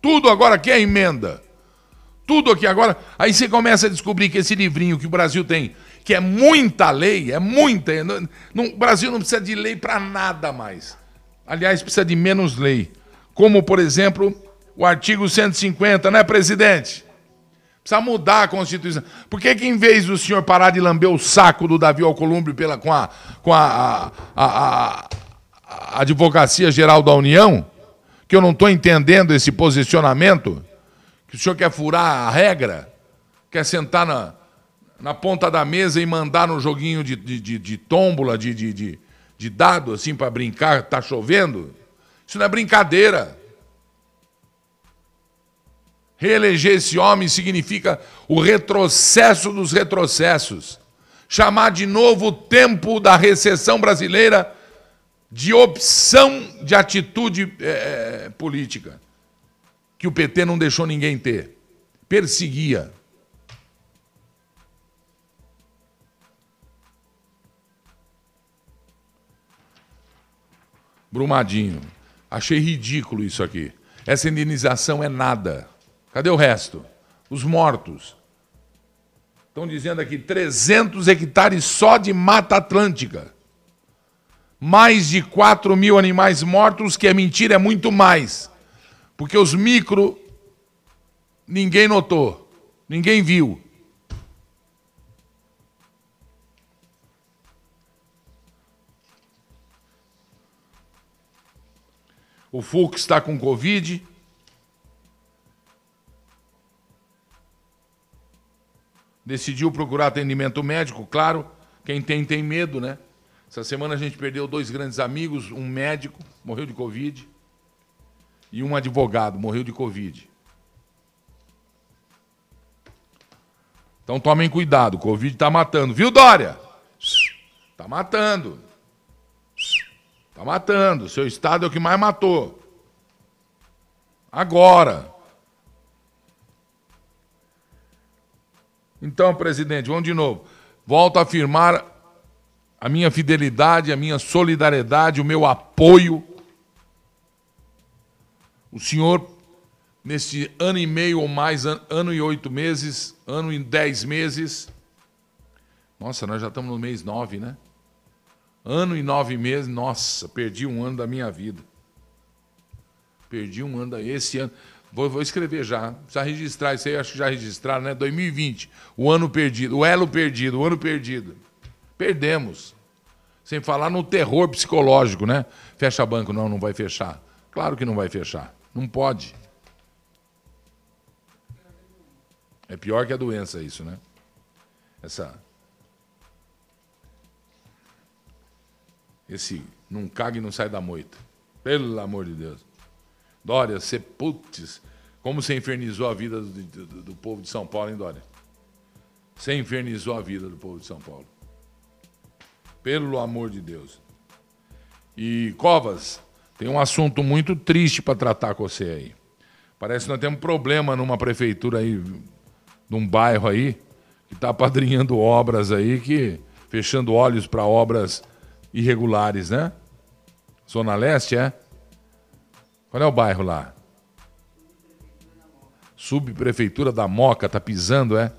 Tudo agora aqui é emenda. Tudo aqui agora. Aí você começa a descobrir que esse livrinho que o Brasil tem que é muita lei, é muita. o Brasil não precisa de lei para nada mais. Aliás, precisa de menos lei. Como, por exemplo, o artigo 150, né, presidente? Precisa mudar a Constituição. Por que, que em vez do senhor parar de lamber o saco do Davi Alcolumbre pela, com, a, com a, a, a, Advocacia Geral da União, que eu não estou entendendo esse posicionamento, que o senhor quer furar a regra, quer sentar na, na ponta da mesa e mandar no joguinho de, de, de, de tômbola, de, de, de, de dado, assim, para brincar, tá chovendo? Isso não é brincadeira. Reeleger esse homem significa o retrocesso dos retrocessos. Chamar de novo o tempo da recessão brasileira de opção de atitude é, política, que o PT não deixou ninguém ter. Perseguia. Brumadinho. Achei ridículo isso aqui. Essa indenização é nada. Cadê o resto? Os mortos. Estão dizendo aqui 300 hectares só de Mata Atlântica. Mais de 4 mil animais mortos, que é mentira, é muito mais. Porque os micro ninguém notou, ninguém viu. O Fux está com Covid. Decidiu procurar atendimento médico, claro. Quem tem, tem medo, né? Essa semana a gente perdeu dois grandes amigos, um médico, morreu de Covid, e um advogado, morreu de Covid. Então tomem cuidado, Covid está matando. Viu, Dória? Está matando. Está matando. Seu estado é o que mais matou. Agora. Então, presidente, vamos de novo. Volto a afirmar a minha fidelidade, a minha solidariedade, o meu apoio. O senhor, neste ano e meio ou mais, ano e oito meses, ano e dez meses. Nossa, nós já estamos no mês nove, né? Ano e nove meses, nossa, perdi um ano da minha vida. Perdi um ano esse ano. Vou, vou escrever já. Precisa registrar isso aí, acho que já registraram, né? 2020. O ano perdido, o elo perdido, o ano perdido. Perdemos. Sem falar no terror psicológico, né? Fecha banco, não, não vai fechar. Claro que não vai fechar. Não pode. É pior que a doença isso, né? Essa. Esse não caga e não sai da moita. Pelo amor de Deus. Dória, você, putz, como você infernizou a vida do, do, do povo de São Paulo, hein, Dória? Você infernizou a vida do povo de São Paulo. Pelo amor de Deus. E, Covas, tem um assunto muito triste para tratar com você aí. Parece que nós temos um problema numa prefeitura aí, num bairro aí, que está padrinhando obras aí, que fechando olhos para obras irregulares, né? Zona Leste, é? Qual é o bairro lá? Subprefeitura da Moca, tá pisando, é?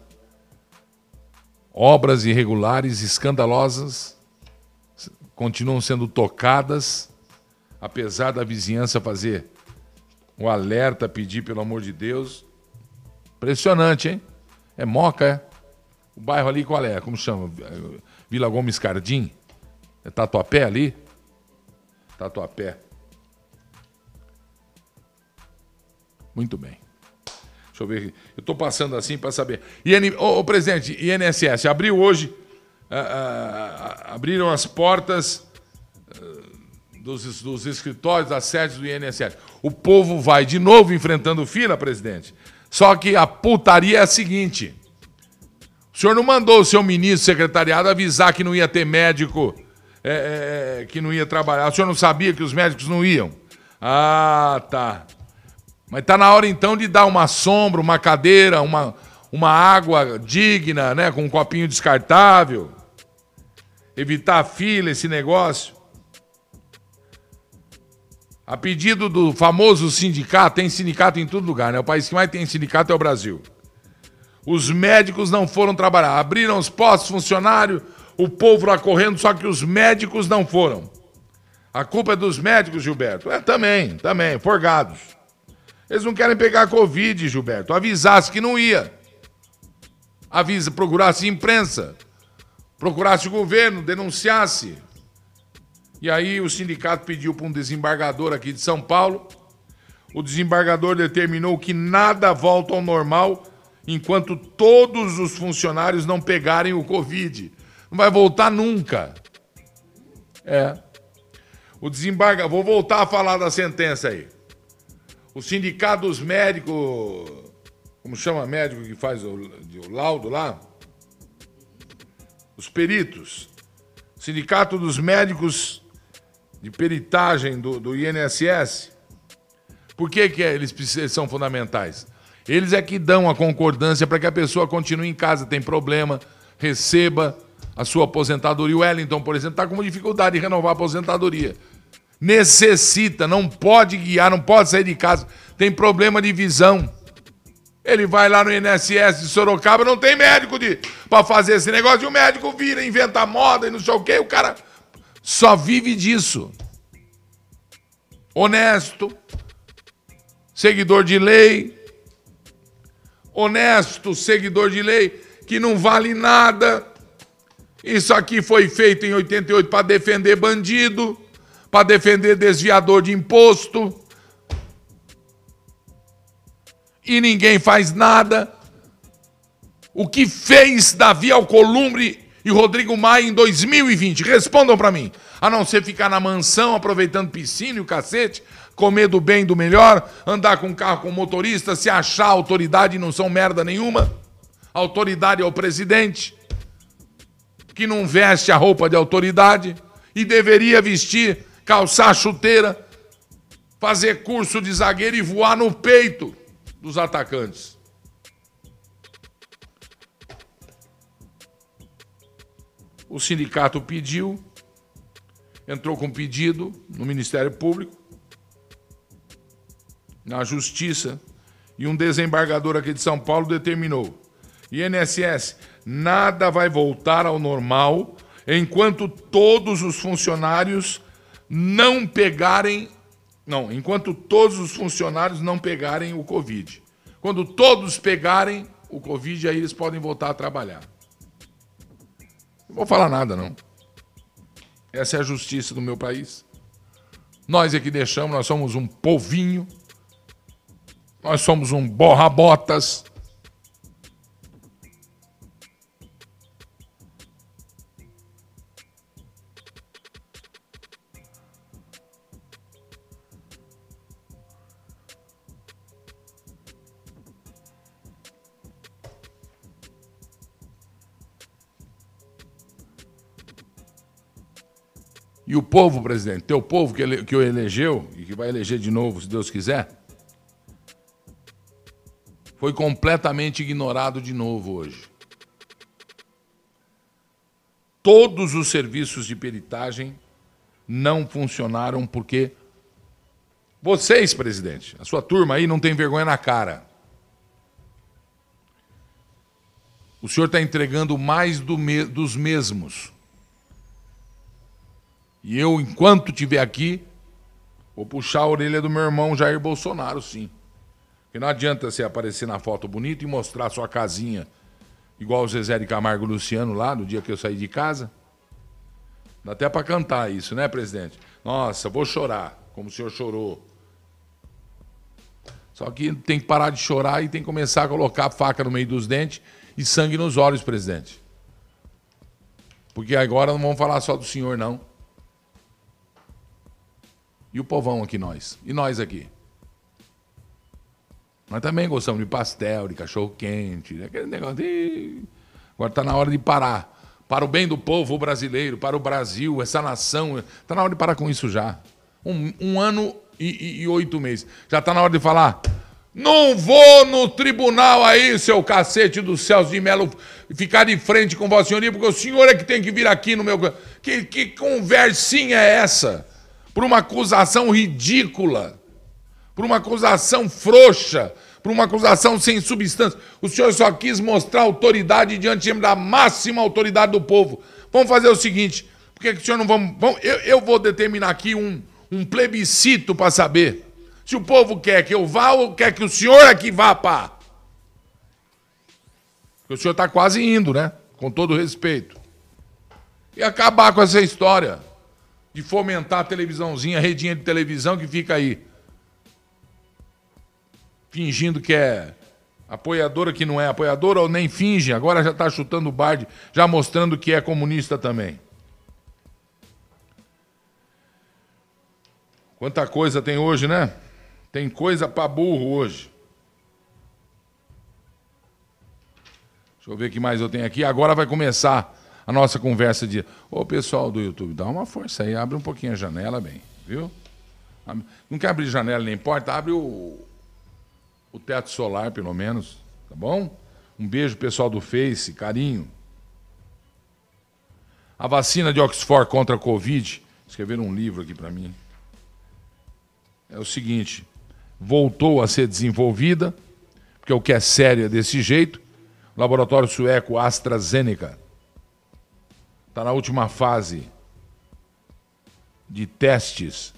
Obras irregulares, escandalosas, continuam sendo tocadas, apesar da vizinhança fazer o alerta, pedir pelo amor de Deus. Impressionante, hein? É Moca, é? O bairro ali qual é? Como chama? Vila Gomes Cardim? É Tatuapé ali? Tatuapé. Muito bem. Deixa eu ver aqui. Eu estou passando assim para saber. IN... Ô, ô, presidente, INSS, abriu hoje. Uh, uh, abriram as portas uh, dos, dos escritórios, das sedes do INSS. O povo vai de novo enfrentando fila, presidente. Só que a putaria é a seguinte: o senhor não mandou o seu ministro secretariado avisar que não ia ter médico, é, é, que não ia trabalhar. O senhor não sabia que os médicos não iam? Ah, tá. Mas está na hora então de dar uma sombra, uma cadeira, uma, uma água digna, né, com um copinho descartável. Evitar a fila, esse negócio. A pedido do famoso sindicato, tem sindicato em todo lugar, né? O país que mais tem sindicato é o Brasil. Os médicos não foram trabalhar. Abriram os postos funcionários, o povo lá correndo, só que os médicos não foram. A culpa é dos médicos, Gilberto? É, também, também, forgados. Eles não querem pegar Covid, Gilberto. Avisasse que não ia. Avisa, procurasse imprensa. Procurasse o governo, denunciasse. E aí o sindicato pediu para um desembargador aqui de São Paulo. O desembargador determinou que nada volta ao normal enquanto todos os funcionários não pegarem o Covid. Não vai voltar nunca. É. O desembargador. Vou voltar a falar da sentença aí. O sindicato dos médicos, como chama médico que faz o, o laudo lá? Os peritos. Sindicato dos médicos de peritagem do, do INSS. Por que, que eles, eles são fundamentais? Eles é que dão a concordância para que a pessoa continue em casa, tem problema, receba a sua aposentadoria. O Wellington, por exemplo, está com dificuldade de renovar a aposentadoria necessita, não pode guiar, não pode sair de casa, tem problema de visão. Ele vai lá no INSS de Sorocaba, não tem médico de para fazer esse negócio, e o médico vira, inventa moda e não sei o quê, o cara só vive disso. Honesto, seguidor de lei, honesto, seguidor de lei, que não vale nada. Isso aqui foi feito em 88 para defender bandido para defender desviador de imposto. E ninguém faz nada. O que fez Davi Alcolumbre e Rodrigo Maia em 2020? Respondam para mim. A não ser ficar na mansão aproveitando piscina e o cacete, comer do bem do melhor, andar com carro com motorista, se achar autoridade não são merda nenhuma. autoridade é o presidente, que não veste a roupa de autoridade e deveria vestir calçar chuteira, fazer curso de zagueiro e voar no peito dos atacantes. O sindicato pediu, entrou com pedido no Ministério Público, na Justiça, e um desembargador aqui de São Paulo determinou: INSS, nada vai voltar ao normal enquanto todos os funcionários não pegarem Não, enquanto todos os funcionários não pegarem o Covid. Quando todos pegarem o Covid, aí eles podem voltar a trabalhar. Não vou falar nada, não. Essa é a justiça do meu país. Nós é que deixamos, nós somos um povinho. Nós somos um borra-botas. E o povo, presidente, teu povo que, ele, que o elegeu e que vai eleger de novo, se Deus quiser, foi completamente ignorado de novo hoje. Todos os serviços de peritagem não funcionaram porque vocês, presidente, a sua turma aí não tem vergonha na cara. O senhor está entregando mais do me dos mesmos. E eu, enquanto estiver aqui, vou puxar a orelha do meu irmão Jair Bolsonaro, sim. Porque não adianta você aparecer na foto bonita e mostrar sua casinha, igual o Zezé de Camargo Luciano lá, no dia que eu saí de casa. Dá até para cantar isso, né, presidente? Nossa, vou chorar, como o senhor chorou. Só que tem que parar de chorar e tem que começar a colocar a faca no meio dos dentes e sangue nos olhos, presidente. Porque agora não vamos falar só do senhor, não. E o povão aqui, nós. E nós aqui. Nós também gostamos de pastel, de cachorro-quente, aquele negócio de... Agora está na hora de parar. Para o bem do povo brasileiro, para o Brasil, essa nação. Está na hora de parar com isso já. Um, um ano e, e, e oito meses. Já está na hora de falar. Não vou no tribunal aí, seu cacete do Celso de Melo, ficar de frente com Vossa Senhoria, porque o senhor é que tem que vir aqui no meu. Que, que conversinha é essa? Por uma acusação ridícula, por uma acusação frouxa, por uma acusação sem substância. O senhor só quis mostrar autoridade diante da máxima autoridade do povo. Vamos fazer o seguinte: por que, que o senhor não vamos. eu, eu vou determinar aqui um, um plebiscito para saber se o povo quer que eu vá ou quer que o senhor aqui vá, pá. Porque o senhor está quase indo, né? Com todo respeito. E acabar com essa história de fomentar a televisãozinha, a redinha de televisão que fica aí. Fingindo que é apoiadora que não é apoiadora, ou nem finge, agora já está chutando o barde, já mostrando que é comunista também. Quanta coisa tem hoje, né? Tem coisa para burro hoje. Deixa eu ver o que mais eu tenho aqui. Agora vai começar a nossa conversa de. Ô pessoal do YouTube, dá uma força aí, abre um pouquinho a janela, bem, viu? Não quer abrir janela nem porta, abre o, o teto solar, pelo menos, tá bom? Um beijo, pessoal do Face, carinho. A vacina de Oxford contra a Covid, escreveram um livro aqui para mim. É o seguinte: voltou a ser desenvolvida, porque o que é sério é desse jeito. laboratório sueco AstraZeneca está na última fase de testes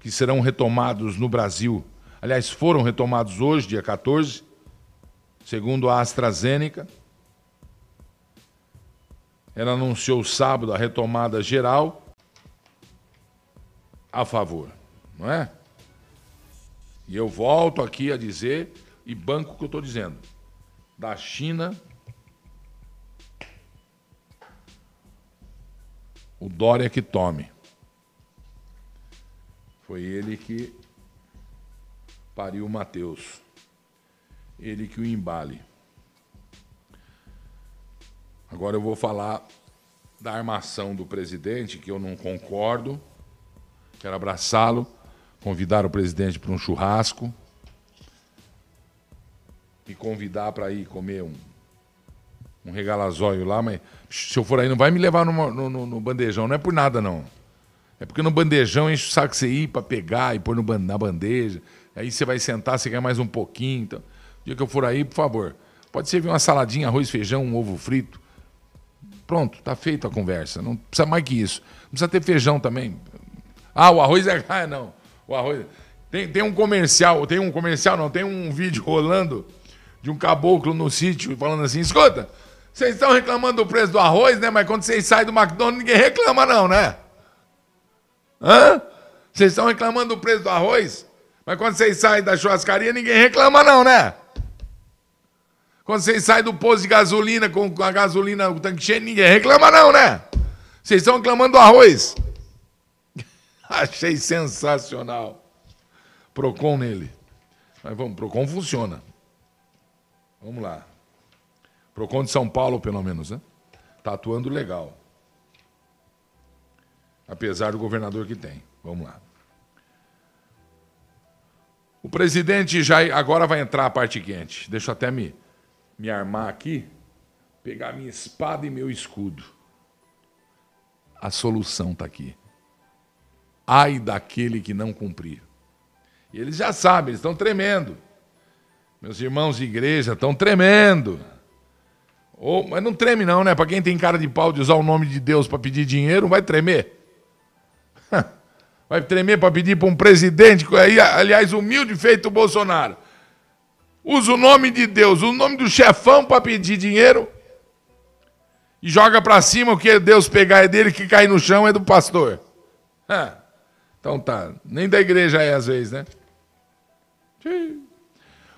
que serão retomados no Brasil. Aliás, foram retomados hoje, dia 14, segundo a AstraZeneca. Ela anunciou sábado a retomada geral a favor, não é? E eu volto aqui a dizer, e banco o que eu estou dizendo, da China o Dória que tome. Foi ele que pariu o Mateus. Ele que o embale. Agora eu vou falar da armação do presidente, que eu não concordo. Quero abraçá-lo, convidar o presidente para um churrasco e convidar para ir comer um, um regalazóio lá, mas se eu for aí, não vai me levar no, no, no, bandejão. Não é por nada, não. É porque no bandejão enche o saco você ir para pegar e pôr no, na bandeja. Aí você vai sentar, você quer mais um pouquinho. Então, dia que eu for aí, por favor, pode servir uma saladinha, arroz, feijão, um ovo frito. Pronto, tá feita a conversa. Não precisa mais que isso. Não precisa ter feijão também. Ah, o arroz é. Ah, não. O arroz. Tem, tem um comercial, tem um comercial, não, tem um vídeo rolando de um caboclo no sítio falando assim: escuta, vocês estão reclamando do preço do arroz, né? Mas quando vocês saem do McDonald's, ninguém reclama, não, né? Hã? Vocês estão reclamando do preço do arroz? Mas quando vocês saem da churrascaria, ninguém reclama, não, né? Quando vocês saem do posto de gasolina com a gasolina, o tanque cheio, ninguém reclama, não, né? Vocês estão reclamando do arroz. Achei sensacional. Procon nele. Mas vamos, Procon funciona. Vamos lá. Procon de São Paulo, pelo menos, né? Está atuando legal. Apesar do governador que tem. Vamos lá. O presidente já agora vai entrar a parte quente. Deixa eu até me, me armar aqui, pegar minha espada e meu escudo. A solução está aqui. Ai daquele que não cumprir. E eles já sabem, eles estão tremendo. Meus irmãos de igreja estão tremendo. Oh, mas não treme não, né? Para quem tem cara de pau de usar o nome de Deus para pedir dinheiro, vai tremer. Vai tremer para pedir para um presidente, aliás, humilde feito o Bolsonaro. Usa o nome de Deus, o nome do chefão para pedir dinheiro e joga para cima o que Deus pegar é dele, que cai no chão é do pastor. Então tá, nem da igreja é às vezes, né?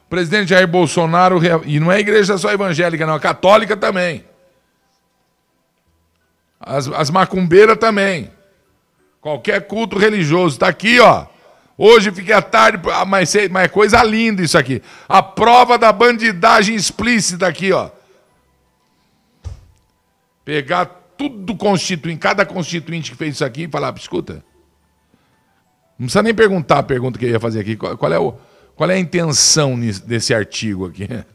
Presidente Jair Bolsonaro, e não é igreja só evangélica, não, é católica também. As, as macumbeiras também. Qualquer culto religioso. Está aqui, ó. Hoje fiquei à tarde, ah, mas, mas é coisa linda isso aqui. A prova da bandidagem explícita aqui, ó. Pegar tudo constituinte, cada constituinte que fez isso aqui e falar, escuta, não precisa nem perguntar a pergunta que eu ia fazer aqui. Qual, qual é, o, qual é a intenção desse artigo aqui?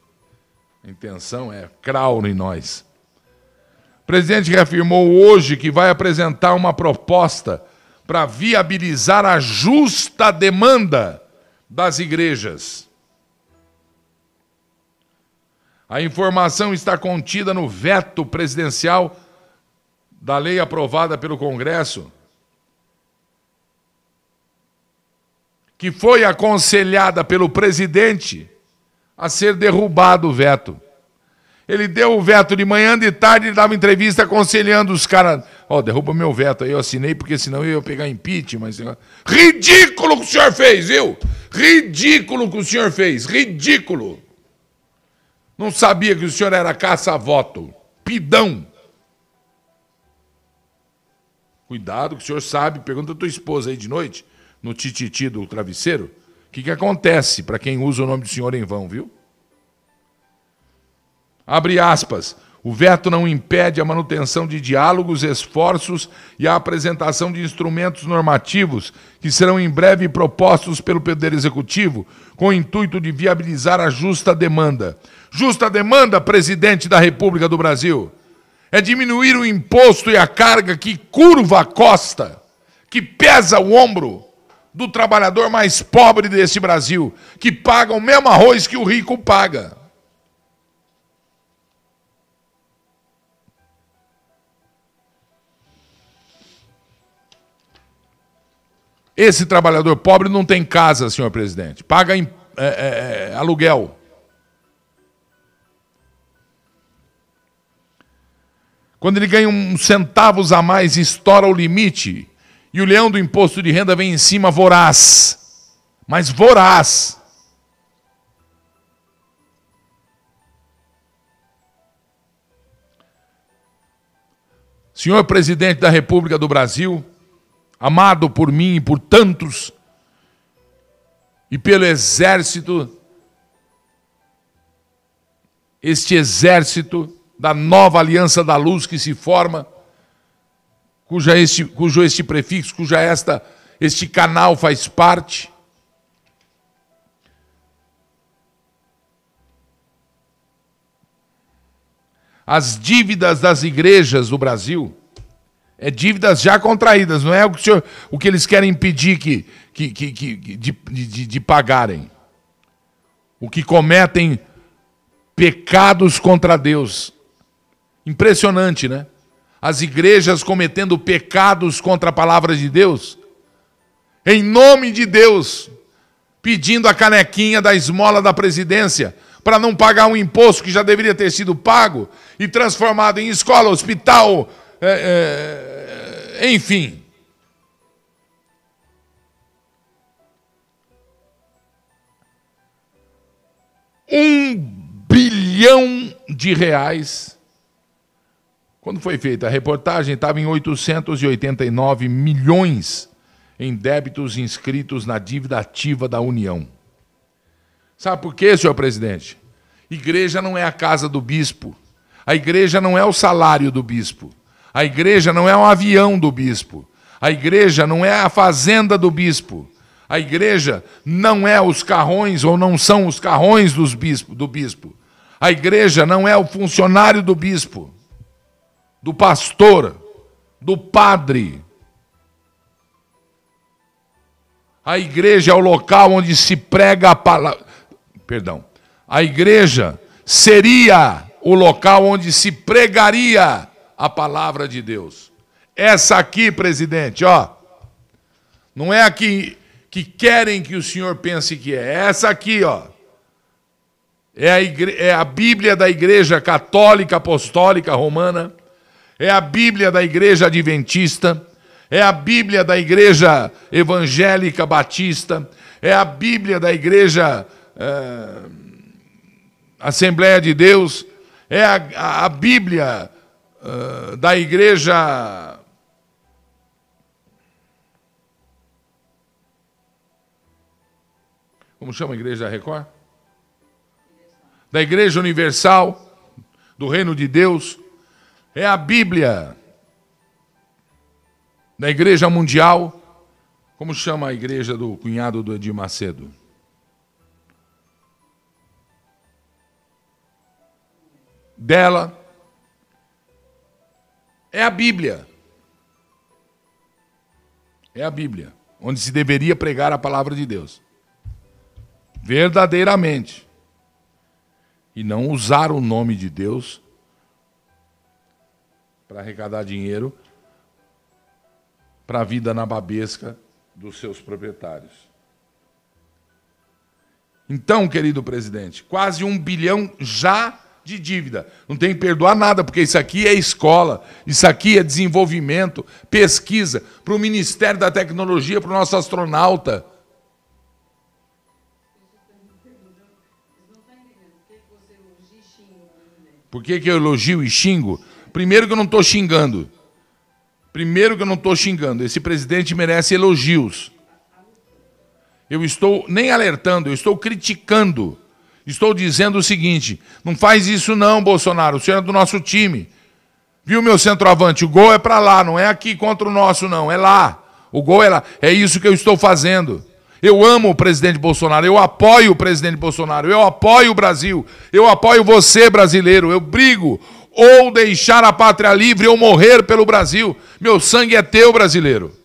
A intenção é crauro em nós. O presidente reafirmou hoje que vai apresentar uma proposta para viabilizar a justa demanda das igrejas. A informação está contida no veto presidencial da lei aprovada pelo Congresso que foi aconselhada pelo presidente a ser derrubado o veto. Ele deu o veto de manhã, de tarde, ele dava entrevista aconselhando os caras. Ó, oh, derruba meu veto aí, eu assinei, porque senão eu ia pegar impeachment. Ridículo que o senhor fez, viu? Ridículo que o senhor fez, ridículo. Não sabia que o senhor era caça-voto. Pidão. Cuidado, que o senhor sabe, pergunta a tua esposa aí de noite no tititi do travesseiro, o que, que acontece para quem usa o nome do Senhor em vão, viu? Abre aspas. O veto não impede a manutenção de diálogos, esforços e a apresentação de instrumentos normativos que serão em breve propostos pelo Poder Executivo com o intuito de viabilizar a justa demanda. Justa demanda, presidente da República do Brasil, é diminuir o imposto e a carga que curva a costa, que pesa o ombro do trabalhador mais pobre desse Brasil, que paga o mesmo arroz que o rico paga. Esse trabalhador pobre não tem casa, senhor presidente. Paga em, é, é, é aluguel. Quando ele ganha uns centavos a mais estoura o limite, e o leão do imposto de renda vem em cima voraz. Mas voraz. Senhor presidente da República do Brasil, amado por mim e por tantos, e pelo exército, este exército da nova aliança da luz que se forma, cuja este, cujo este prefixo, cuja esta, este canal faz parte. As dívidas das igrejas do Brasil é dívidas já contraídas, não é o que, senhor, o que eles querem impedir que, que, que, que de, de, de pagarem. O que cometem pecados contra Deus. Impressionante, né? As igrejas cometendo pecados contra a palavra de Deus, em nome de Deus, pedindo a canequinha da esmola da presidência para não pagar um imposto que já deveria ter sido pago e transformado em escola, hospital, é, é, enfim. Um bilhão de reais. Quando foi feita a reportagem, estava em 889 milhões em débitos inscritos na dívida ativa da União. Sabe por quê, senhor presidente? Igreja não é a casa do bispo. A igreja não é o salário do bispo. A igreja não é um avião do bispo. A igreja não é a fazenda do bispo. A igreja não é os carrões ou não são os carrões dos bispo, do bispo. A igreja não é o funcionário do bispo, do pastor, do padre. A igreja é o local onde se prega a palavra. Perdão. A igreja seria o local onde se pregaria a palavra de Deus. Essa aqui, presidente, ó. Não é aqui que querem que o senhor pense que é. essa aqui, ó. É a, igre... é a Bíblia da Igreja Católica Apostólica Romana. É a Bíblia da Igreja Adventista é a Bíblia da Igreja Evangélica Batista, é a Bíblia da Igreja é, Assembleia de Deus, é a, a, Bíblia uh, da Igreja. Como chama a Igreja Record? Da Igreja Universal, do Reino de Deus, é a Bíblia da Igreja Mundial. Como chama a igreja do cunhado do Edir Macedo? Dela. É a Bíblia. É a Bíblia, onde se deveria pregar a palavra de Deus. Verdadeiramente. E não usar o nome de Deus para arrecadar dinheiro para a vida na babesca dos seus proprietários. Então, querido presidente, quase um bilhão já de dívida. Não tem que perdoar nada, porque isso aqui é escola, isso aqui é desenvolvimento, pesquisa, para o Ministério da Tecnologia, para o nosso astronauta. Por que, que eu elogio e xingo? Primeiro que eu não estou xingando. Primeiro que eu não estou xingando, esse presidente merece elogios. Eu estou nem alertando, eu estou criticando. Estou dizendo o seguinte: não faz isso não, Bolsonaro, o senhor é do nosso time. Viu, meu centroavante? O gol é para lá, não é aqui contra o nosso, não, é lá. O gol é lá. É isso que eu estou fazendo. Eu amo o presidente Bolsonaro, eu apoio o presidente Bolsonaro, eu apoio o Brasil, eu apoio você, brasileiro, eu brigo ou deixar a pátria livre ou morrer pelo Brasil. Meu sangue é teu, brasileiro.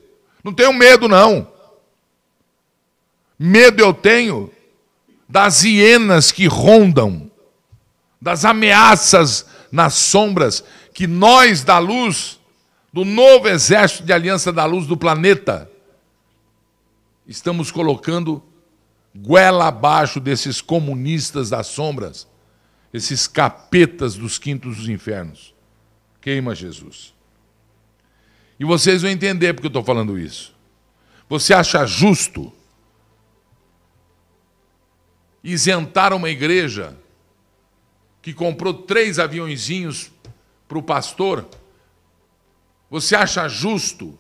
Não tenho medo, não. Medo eu tenho das hienas que rondam, das ameaças nas sombras que nós da luz, do novo exército de aliança da luz do planeta, estamos colocando goela abaixo desses comunistas das sombras esses capetas dos quintos dos infernos. Queima Jesus. E vocês vão entender porque eu estou falando isso. Você acha justo isentar uma igreja que comprou três aviãozinhos para o pastor? Você acha justo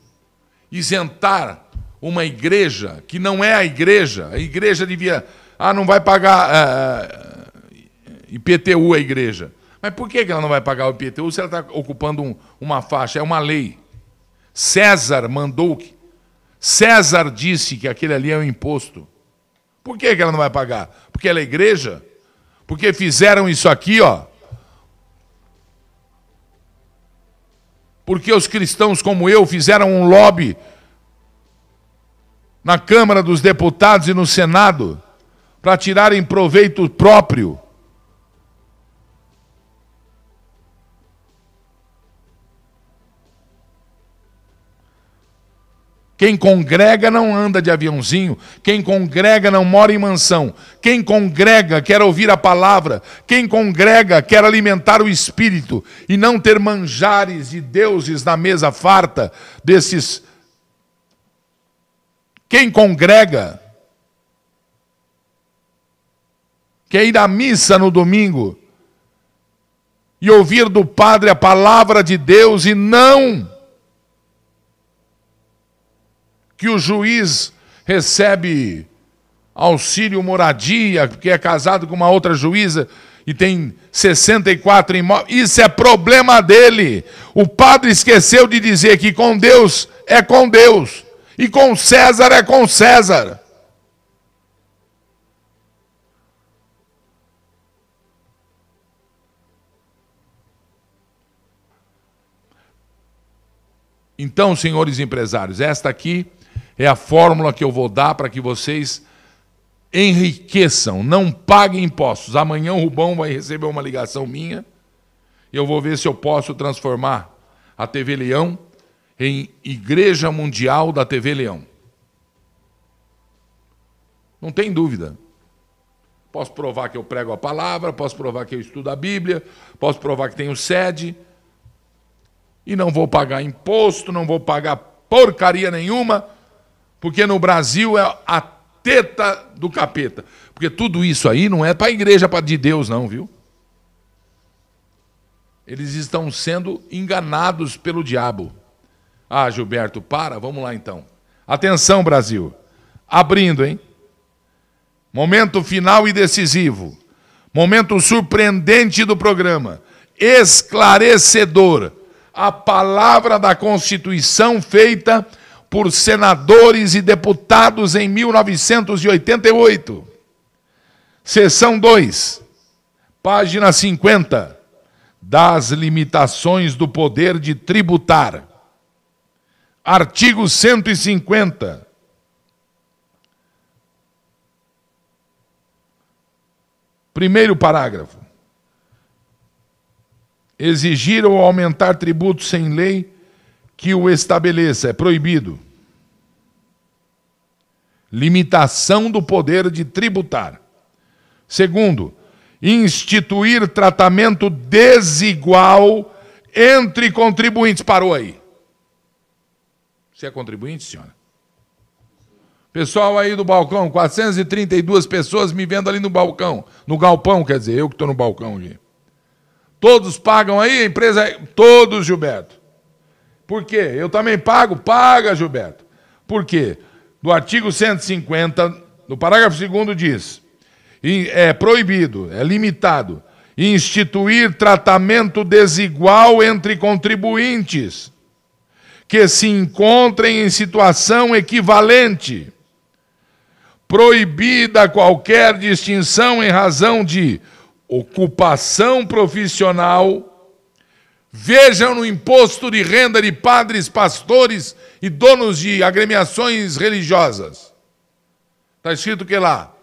isentar uma igreja que não é a igreja? A igreja devia. Ah, não vai pagar. Ah, IPTU a igreja. Mas por que ela não vai pagar o IPTU se ela está ocupando um, uma faixa? É uma lei. César mandou. César disse que aquele ali é um imposto. Por que ela não vai pagar? Porque ela é igreja? Porque fizeram isso aqui, ó. Porque os cristãos como eu fizeram um lobby na Câmara dos Deputados e no Senado para tirarem proveito próprio Quem congrega não anda de aviãozinho. Quem congrega não mora em mansão. Quem congrega quer ouvir a palavra. Quem congrega quer alimentar o espírito e não ter manjares de deuses na mesa farta desses. Quem congrega quer ir à missa no domingo e ouvir do Padre a palavra de Deus e não que o juiz recebe auxílio moradia, porque é casado com uma outra juíza e tem 64 imóveis. Isso é problema dele. O padre esqueceu de dizer que com Deus é com Deus e com César é com César. Então, senhores empresários, esta aqui é a fórmula que eu vou dar para que vocês enriqueçam, não paguem impostos. Amanhã o Rubão vai receber uma ligação minha e eu vou ver se eu posso transformar a TV Leão em Igreja Mundial da TV Leão. Não tem dúvida. Posso provar que eu prego a palavra, posso provar que eu estudo a Bíblia, posso provar que tenho sede. E não vou pagar imposto, não vou pagar porcaria nenhuma porque no Brasil é a teta do capeta. Porque tudo isso aí não é para a igreja de Deus, não, viu? Eles estão sendo enganados pelo diabo. Ah, Gilberto, para, vamos lá então. Atenção, Brasil. Abrindo, hein? Momento final e decisivo. Momento surpreendente do programa. Esclarecedor. A palavra da Constituição feita por senadores e deputados em 1988. Seção 2, página 50. Das limitações do poder de tributar. Artigo 150. Primeiro parágrafo. Exigir ou aumentar tributos sem lei que o estabeleça, é proibido. Limitação do poder de tributar. Segundo, instituir tratamento desigual entre contribuintes. Parou aí. Você é contribuinte, senhora? Pessoal aí do balcão, 432 pessoas me vendo ali no balcão, no galpão, quer dizer, eu que estou no balcão aqui. Todos pagam aí, a empresa. Todos, Gilberto. Por quê? Eu também pago? Paga, Gilberto. Por quê? No artigo 150, no parágrafo 2 diz: é proibido, é limitado, instituir tratamento desigual entre contribuintes que se encontrem em situação equivalente. Proibida qualquer distinção em razão de ocupação profissional Vejam no imposto de renda de padres, pastores e donos de agremiações religiosas. Está escrito que lá?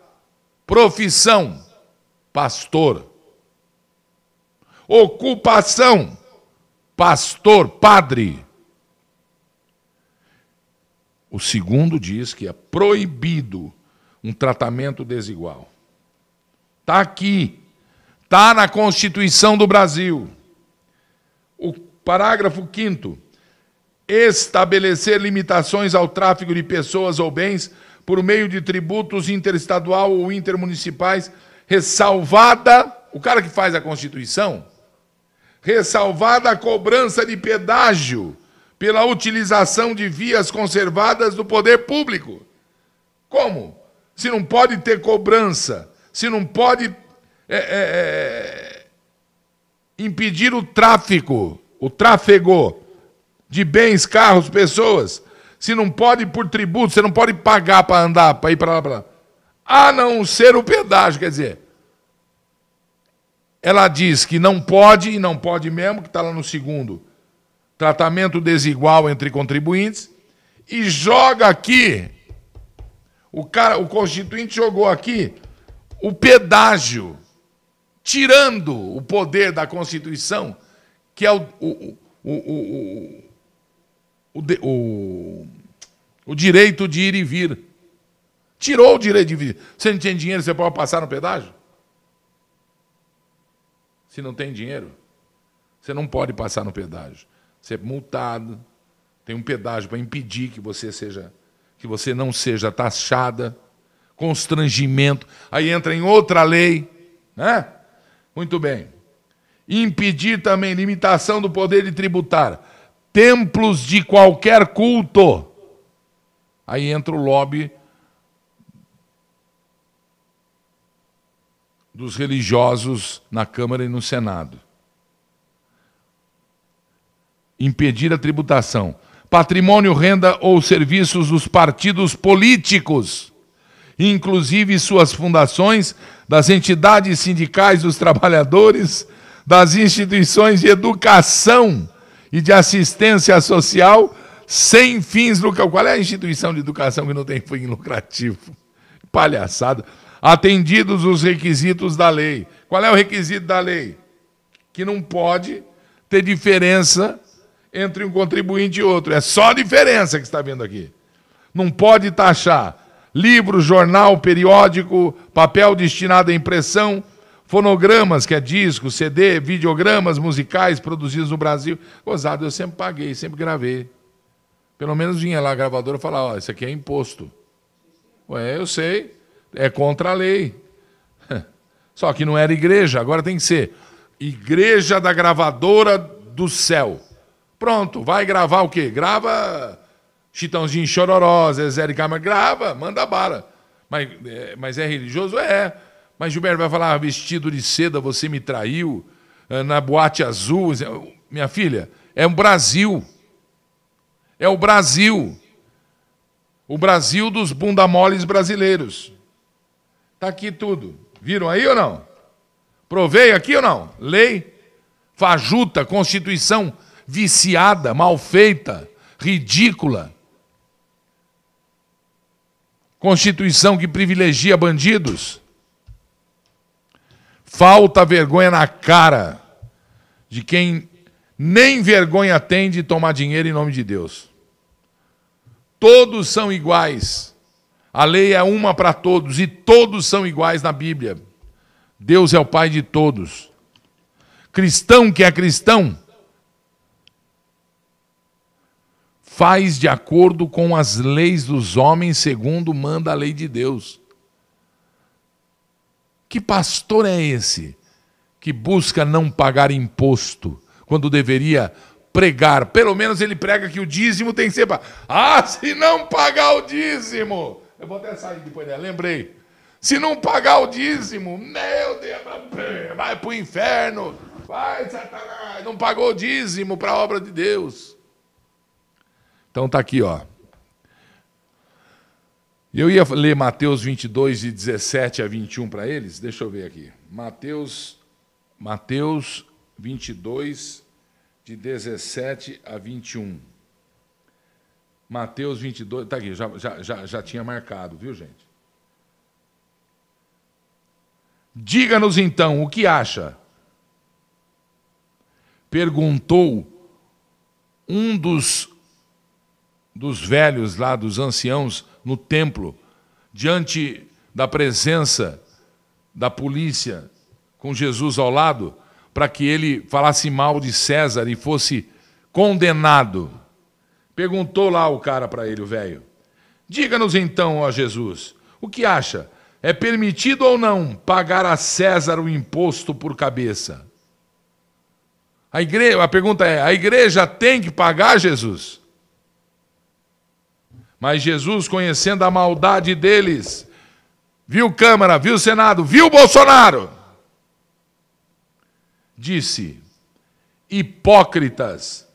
Profissão, pastor. Ocupação, pastor, padre. O segundo diz que é proibido um tratamento desigual. Está aqui. Está na Constituição do Brasil. Parágrafo 5 estabelecer limitações ao tráfego de pessoas ou bens por meio de tributos interestadual ou intermunicipais, ressalvada, o cara que faz a Constituição, ressalvada a cobrança de pedágio pela utilização de vias conservadas do poder público. Como? Se não pode ter cobrança, se não pode é, é, é impedir o tráfico, o tráfego de bens, carros, pessoas. Se não pode por tributo, você não pode pagar para andar, para ir para lá, para lá. A não ser o pedágio, quer dizer. Ela diz que não pode, e não pode mesmo, que está lá no segundo. Tratamento desigual entre contribuintes. E joga aqui, o cara, o constituinte jogou aqui o pedágio tirando o poder da Constituição, que é o, o, o, o, O direito de ir e vir. Tirou o direito de vir. Você não tem dinheiro, você pode passar no pedágio? Se não tem dinheiro, você não pode passar no pedágio. Você é multado, tem um pedágio para impedir que você seja que você não seja taxada, constrangimento, aí entra em outra lei, né? Muito bem. Impedir também limitação do poder de tributar templos de qualquer culto. Aí entra o lobby dos religiosos na Câmara e no Senado. Impedir a tributação. Patrimônio, renda ou serviços dos partidos políticos, inclusive suas fundações, das entidades sindicais dos trabalhadores, das instituições de educação e de assistência social sem fins lucrativos. Qual é a instituição de educação que não tem fim lucrativo? Palhaçada. Atendidos os requisitos da lei. Qual é o requisito da lei? Que não pode ter diferença entre um contribuinte e outro. É só a diferença que está vendo aqui. Não pode taxar livro, jornal, periódico, papel destinado à impressão, fonogramas, que é disco, CD, videogramas musicais produzidos no Brasil. Gozado, eu sempre paguei, sempre gravei. Pelo menos vinha lá a gravadora e falava, ó, isso aqui é imposto. Ué, eu sei, é contra a lei. Só que não era igreja, agora tem que ser igreja da gravadora do céu. Pronto, vai gravar o quê? Grava Chitãozinho Chororó, Zezé de Camargo, grava, manda bala. Mas, é, mas é religioso? É. Mas Gilberto vai falar, vestido de seda, você me traiu, eh, na boate azul. Minha filha, é o Brasil. É o Brasil. O Brasil dos bundamoles brasileiros. Está aqui tudo. Viram aí ou não? Provei aqui ou não? Lei, fajuta, Constituição viciada, mal feita, ridícula. Constituição que privilegia bandidos. Falta vergonha na cara de quem nem vergonha tem de tomar dinheiro em nome de Deus. Todos são iguais. A lei é uma para todos e todos são iguais na Bíblia. Deus é o Pai de todos. Cristão que é cristão faz de acordo com as leis dos homens, segundo manda a lei de Deus. Que pastor é esse que busca não pagar imposto quando deveria pregar? Pelo menos ele prega que o dízimo tem que ser. Ah, se não pagar o dízimo! Eu vou até sair depois dela, lembrei. Se não pagar o dízimo, meu Deus, vai para o inferno, vai, Satanás, não pagou o dízimo para a obra de Deus. Então tá aqui, ó. Eu ia ler Mateus 22, de 17 a 21 para eles. Deixa eu ver aqui. Mateus, Mateus 22, de 17 a 21. Mateus 22, tá aqui, já, já, já, já tinha marcado, viu, gente? Diga-nos então o que acha. Perguntou um dos dos velhos lá, dos anciãos, no templo, diante da presença da polícia, com Jesus ao lado, para que ele falasse mal de César e fosse condenado. Perguntou lá o cara para ele, o velho: Diga-nos então, ó Jesus, o que acha? É permitido ou não pagar a César o imposto por cabeça? A, igreja, a pergunta é: a igreja tem que pagar, Jesus? Mas Jesus, conhecendo a maldade deles, viu Câmara, viu Senado, viu Bolsonaro, disse: Hipócritas,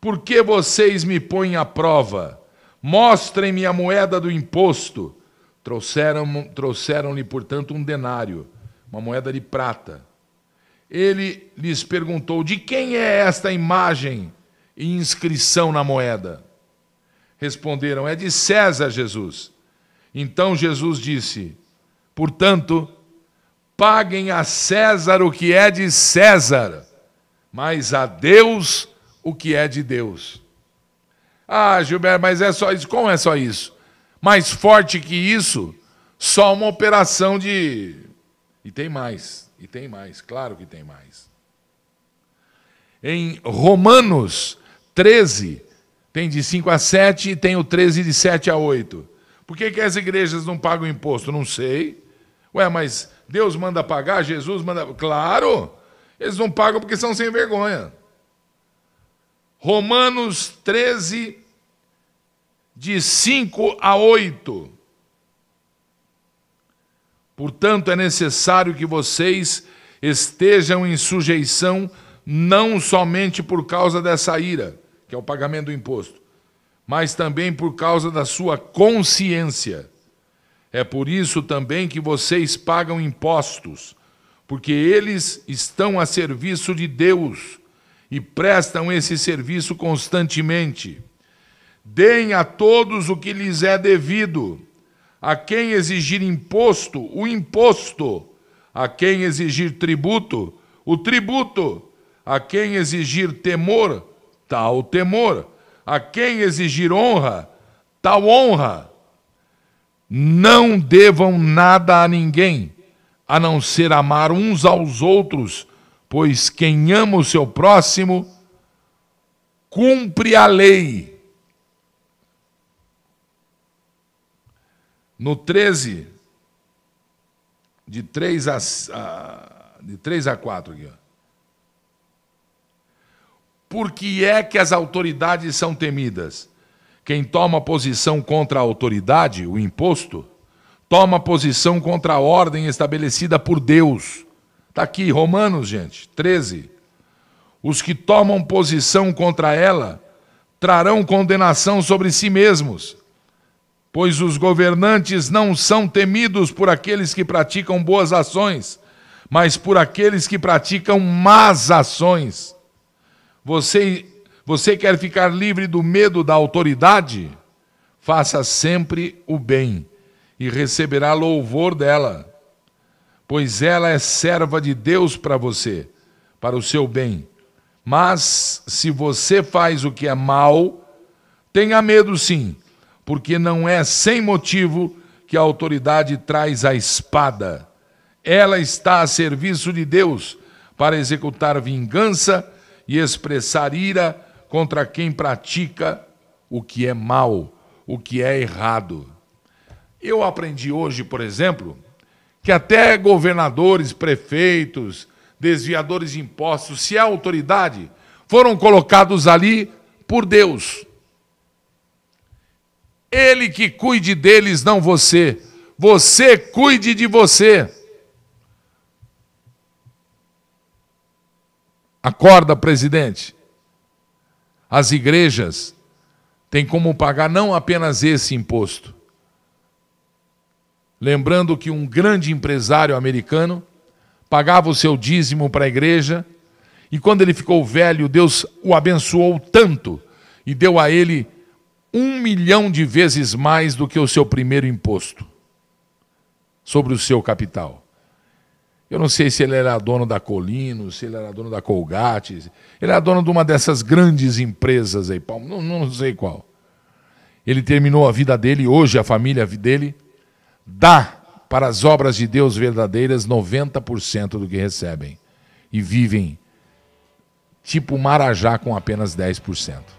por que vocês me põem à prova? Mostrem-me a moeda do imposto. Trouxeram-lhe, trouxeram portanto, um denário, uma moeda de prata. Ele lhes perguntou: De quem é esta imagem e inscrição na moeda? Responderam: É de César, Jesus. Então Jesus disse: Portanto, paguem a César o que é de César, mas a Deus o que é de Deus. Ah, Gilberto, mas é só isso. Como é só isso? Mais forte que isso, só uma operação de. E tem mais, e tem mais, claro que tem mais. Em Romanos 13, tem de 5 a 7 e tem o 13 de 7 a 8. Por que, que as igrejas não pagam imposto? Não sei. Ué, mas Deus manda pagar, Jesus manda. Claro! Eles não pagam porque são sem vergonha. Romanos 13, de 5 a 8. Portanto, é necessário que vocês estejam em sujeição não somente por causa dessa ira, que é o pagamento do imposto, mas também por causa da sua consciência. É por isso também que vocês pagam impostos, porque eles estão a serviço de Deus e prestam esse serviço constantemente. Deem a todos o que lhes é devido. A quem exigir imposto, o imposto. A quem exigir tributo, o tributo. A quem exigir temor, tal temor. A quem exigir honra, tal honra. Não devam nada a ninguém, a não ser amar uns aos outros, pois quem ama o seu próximo cumpre a lei. No 13, de 3 a, de 3 a 4 aqui, ó. Por que é que as autoridades são temidas? Quem toma posição contra a autoridade, o imposto, toma posição contra a ordem estabelecida por Deus. Está aqui, Romanos, gente, 13. Os que tomam posição contra ela trarão condenação sobre si mesmos, pois os governantes não são temidos por aqueles que praticam boas ações, mas por aqueles que praticam más ações. Você, você quer ficar livre do medo da autoridade? Faça sempre o bem e receberá louvor dela, pois ela é serva de Deus para você, para o seu bem. Mas se você faz o que é mal, tenha medo sim, porque não é sem motivo que a autoridade traz a espada. Ela está a serviço de Deus para executar vingança e expressar ira contra quem pratica o que é mal, o que é errado. Eu aprendi hoje, por exemplo, que até governadores, prefeitos, desviadores de impostos, se é autoridade, foram colocados ali por Deus. Ele que cuide deles, não você. Você cuide de você. Acorda, presidente. As igrejas têm como pagar não apenas esse imposto. Lembrando que um grande empresário americano pagava o seu dízimo para a igreja e quando ele ficou velho, Deus o abençoou tanto e deu a ele um milhão de vezes mais do que o seu primeiro imposto sobre o seu capital. Eu não sei se ele era dono da Colino, se ele era dono da Colgate. Ele era dono de uma dessas grandes empresas aí, não, não sei qual. Ele terminou a vida dele, hoje a família dele dá para as obras de Deus verdadeiras 90% do que recebem. E vivem tipo Marajá com apenas 10%.